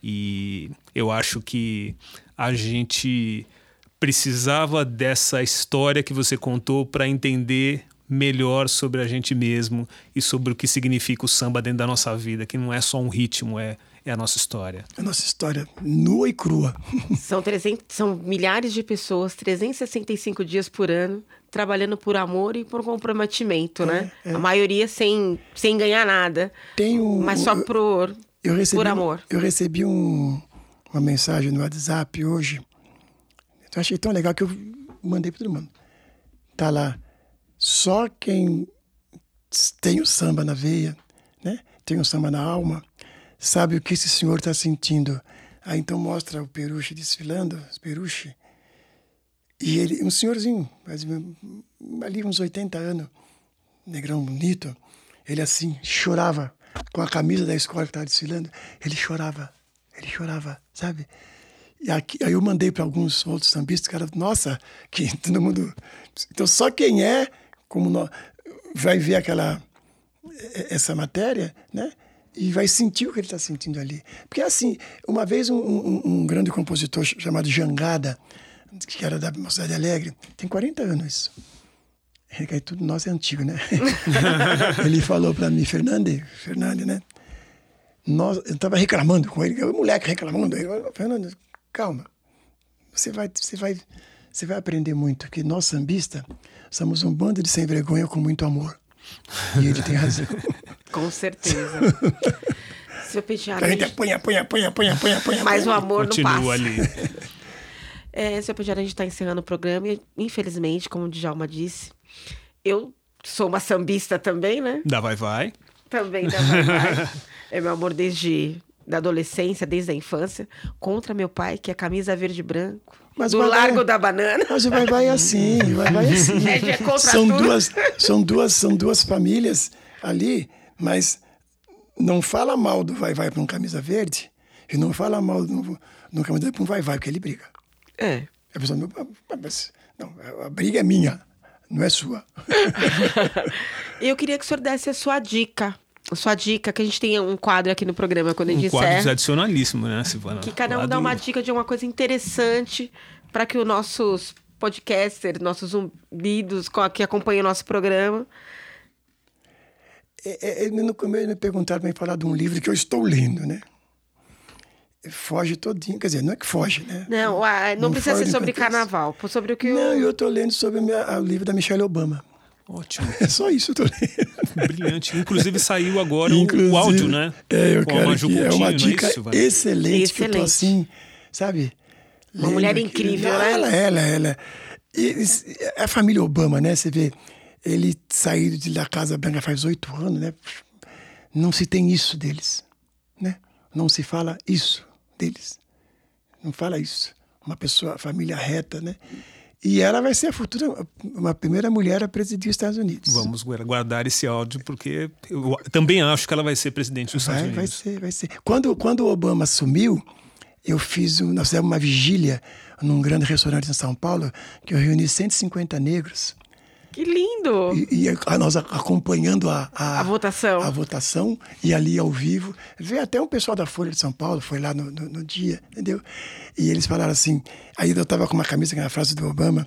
E eu acho que a gente precisava dessa história que você contou para entender melhor sobre a gente mesmo e sobre o que significa o samba dentro da nossa vida, que não é só um ritmo, é, é a nossa história. A nossa história nua e crua. São, 300, são milhares de pessoas, 365 dias por ano, trabalhando por amor e por comprometimento, né? A maioria sem, sem ganhar nada, Tem um, mas só por, eu recebi, por amor. Eu recebi um- uma mensagem no WhatsApp hoje. Eu achei tão legal que eu mandei para todo mundo. Tá lá. Só quem tem o samba na veia, né? tem um samba na alma, sabe o que esse senhor está sentindo. Aí então mostra o Peruche desfilando, os Peruche, e ele, um senhorzinho, ali uns 80 anos, negrão bonito, ele assim chorava com a camisa da escola que estava desfilando, ele chorava, ele chorava, sabe? E aqui, aí eu mandei para alguns outros sambistas, cara, nossa, que todo mundo. Então só quem é, como nós, vai ver aquela essa matéria, né? E vai sentir o que ele está sentindo ali. Porque assim, uma vez um, um, um grande compositor chamado Jangada, que era da Mocidade Alegre, tem 40 anos isso. Ele, tudo nosso é antigo, né? ele falou para mim, Fernande, Fernande, né? Nós, eu estava reclamando com ele, o moleque reclamando. Ele, Fernando, calma. Você vai, você vai, você vai aprender muito, que nós sambistas somos um bando de sem vergonha com muito amor. E ele tem razão. Com certeza. Seu Penteado. A gente apanha, apanha, apanha, apanha, apanha, apanha. Mas o amor Continua não passa. ali. É, seu Penteado, a gente está encerrando o programa e, infelizmente, como o Djalma disse, eu sou uma sambista também, né? Da vai, vai. Também da Vai Vai. É meu amor desde da adolescência, desde a infância, contra meu pai, que é camisa verde e branco. Mas do vai- Largo da Banana. Mas o vai vai é assim, o vai vai é assim. É, é contra são tudo. duas, são duas, são duas famílias ali, mas não fala mal do vai vai para um camisa verde e não fala mal do, do camisa verde para um vai vai porque ele briga. É. A pessoa mas, não, a briga é minha, não é sua. Eu queria que o senhor desse a sua dica. A sua dica, que a gente tem um quadro aqui no programa quando a gente Um quadro encerra. tradicionalíssimo, né, Silvana? Que cada um dá uma dica de uma coisa interessante para que os nossos podcasters, nossos zumbidos que acompanham o nosso programa. É, é, no começo me perguntaram para me falar de um livro que eu estou lendo, né? Foge todinho, quer dizer, não é que foge, né? Não, ah, não, precisa foge ser sobre contexto. carnaval, sobre o que Não, eu estou lendo sobre a minha- o livro da Michelle Obama. Ótimo. É só isso que eu estou lendo. Brilhante. Inclusive saiu agora o- Inclusive, o áudio, né? É, eu Com quero que é uma não dica isso, Silvana? excelente, que eu tô Excelente. assim, sabe? Uma mulher aquilo. incrível, né? Ela, ela, ela. E, e- a família Obama, né? Você vê, ele saiu de da Casa Branca faz oito anos, né? Não se tem isso deles, né? Não se fala isso deles. Não fala isso. Uma pessoa, família reta, né? E ela vai ser a futura, uma primeira mulher a presidir os Estados Unidos. Vamos guardar esse áudio, porque eu também acho que ela vai ser presidente dos Estados Vai, vai Unidos. ser, vai ser. Quando, quando o Obama assumiu, eu fiz, um- nós fizemos uma vigília num grande restaurante em São Paulo, que eu reuni 150 negros. Que lindo! E, e a- nós a- acompanhando a, a, A votação. a votação, e ali ao vivo. Veio até um pessoal da Folha de São Paulo, foi lá no, no, no dia, entendeu? E eles falaram assim, aí eu estava com uma camisa que era a frase do Obama,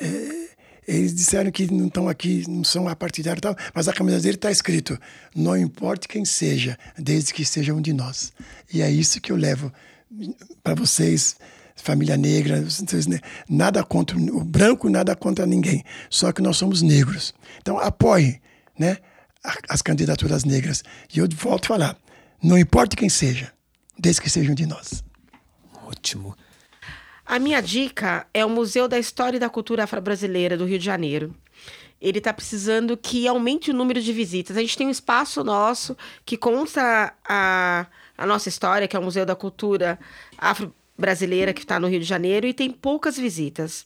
é, eles disseram que não estão aqui, não são apartidários e tal, mas a camisa dele está escrito: não importa quem seja, desde que seja um de nós. E é isso que eu levo para vocês, família negra, nada contra o branco, nada contra ninguém, só que nós somos negros. Então apoie, né, as candidaturas negras. E eu volto a falar: não importa quem seja, desde que seja um de nós. Ótimo. A minha dica é o Museu da História e da Cultura Afro-Brasileira do Rio de Janeiro. Ele está precisando que aumente o número de visitas. A gente tem um espaço nosso que conta a, a nossa história, que é o Museu da Cultura Afro-Brasileira, que está no Rio de Janeiro, e tem poucas visitas.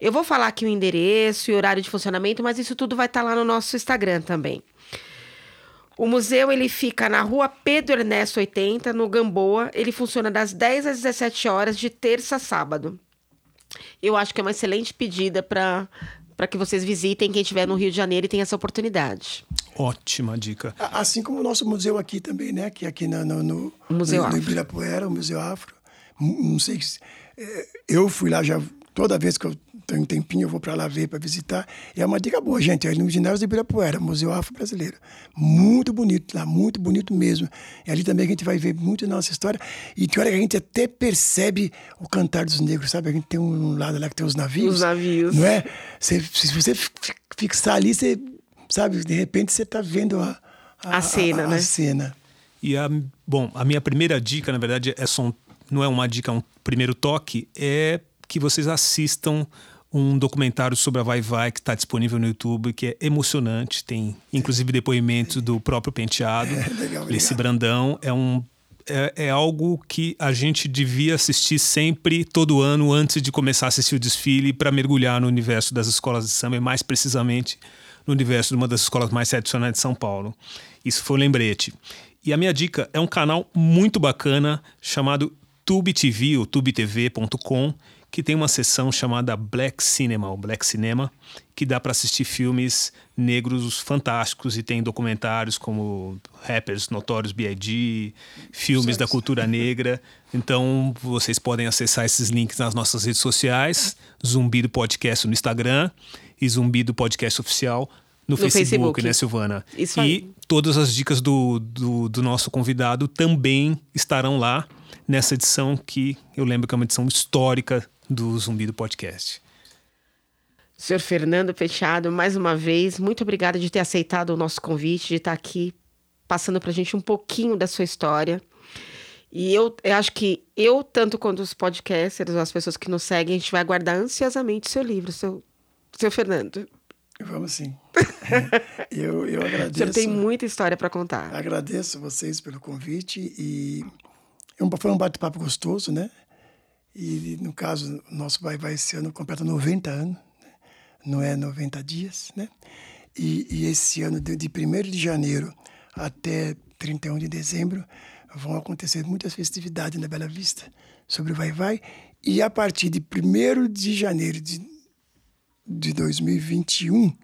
Eu vou falar aqui o endereço e horário de funcionamento, mas isso tudo vai estar lá no nosso Instagram também. O museu ele fica na rua Pedro Ernesto 80, no Gamboa. Ele funciona das 10 às 17 horas, de terça a sábado. Eu acho que é uma excelente pedida para que vocês visitem quem estiver no Rio de Janeiro e tenha essa oportunidade. Ótima dica. Assim como o nosso museu aqui também, né? Que aqui na- no, no, Museu no, no. Ibirapuera, o Museu Afro. Não sei se. eh, Eu fui lá já, toda vez que eu tenho um tempinho, eu vou para lá ver, para visitar. E é uma dica boa, gente. É ali no ginásio do Ibirapuera, Museu Afro Brasileiro. Muito bonito lá, muito bonito mesmo. E ali também a gente vai ver muito da nossa história. E tem hora que a gente até percebe o cantar dos negros, sabe? A gente tem um lado lá que tem os navios. Os navios. Não é? Você- se você fi- fixar ali, você, sabe, de repente você está vendo a, A cena, a, né? A cena. E a, bom, a minha primeira dica, na verdade, é um- não é uma dica, é um primeiro toque, é que vocês assistam um documentário sobre a Vai Vai que está disponível no YouTube, que é emocionante. Tem inclusive depoimentos do próprio Penteado. legal, Esse obrigado. Brandão é um é, é algo que a gente devia assistir sempre, todo ano, antes de começar a assistir o desfile, para mergulhar no universo das escolas de samba, e mais precisamente no universo de uma das escolas mais tradicionais de São Paulo. Isso foi um lembrete. E a minha dica é um canal muito bacana chamado Tube TV, ou tubetv.com, que tem uma seção chamada Black Cinema, ou Black Cinema, que dá para assistir filmes negros fantásticos e tem documentários como rappers notórios B.I.G., filmes da cultura negra. Então vocês podem acessar esses links nas nossas redes sociais, Zumbido Podcast no Instagram e Zumbido Podcast Oficial no, No Facebook, Facebook. né, Silvana? Isso e aí. todas as dicas do, do, do nosso convidado também estarão lá nessa edição que eu lembro que é uma edição histórica do Zumbi do Podcast. Senhor Fernando Penteado, mais uma vez, muito obrigada de ter aceitado o nosso convite, de estar aqui passando para a gente um pouquinho da sua história. E eu, eu acho que eu, tanto quanto os podcasters, as pessoas que nos seguem, a gente vai aguardar ansiosamente o seu livro, seu, seu Fernando. Vamos sim. eu, eu O agradeço. senhor tem muita história para contar. Agradeço vocês pelo convite e foi um bate-papo gostoso, né? E no caso, nosso vai vai esse ano completa 90 anos, né? não é 90 dias, né? E, e esse ano, de, de 1 de janeiro até 31 de dezembro, vão acontecer muitas festividades na Bela Vista sobre o Vai Vai. E a partir de 1 de janeiro de, de 2021,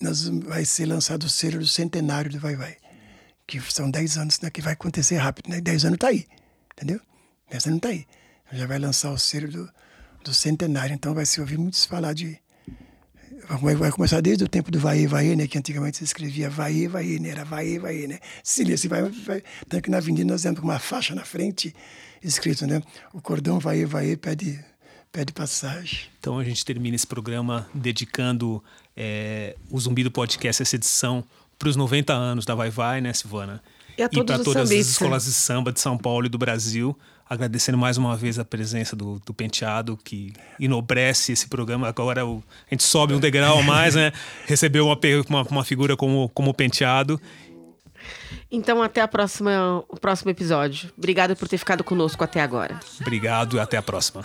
nós, vai ser lançado o selo do centenário do Vai Vai. Que são 10 anos, né? Que vai acontecer rápido, né? 10 anos tá aí, entendeu? 10 anos tá aí. Já vai lançar o selo do, do centenário, então vai se ouvir muitos falar de... Vai começar desde o tempo do vai, vai, né? Que antigamente se escrevia vai, vai, né? Era vai, vai, né? Se lê, se vai, vai. Tanto que na avenida nós temos uma faixa na frente escrito, né? O cordão vai, vai, pede, pede passagem. Então a gente termina esse programa dedicando é, o Zumbi do Podcast, essa edição, para os 90 anos da Vai Vai, né, Silvana? E a todos para todas as escolas de samba de São Paulo e do Brasil. Agradecendo mais uma vez a presença do, do Penteado, que enobrece esse programa. Agora o- a gente sobe um degrau a mais, né? Recebeu uma, uma, uma figura como, como o Penteado. Então, até a próxima, o próximo episódio. Obrigada por ter ficado conosco até agora. Obrigado e até a próxima.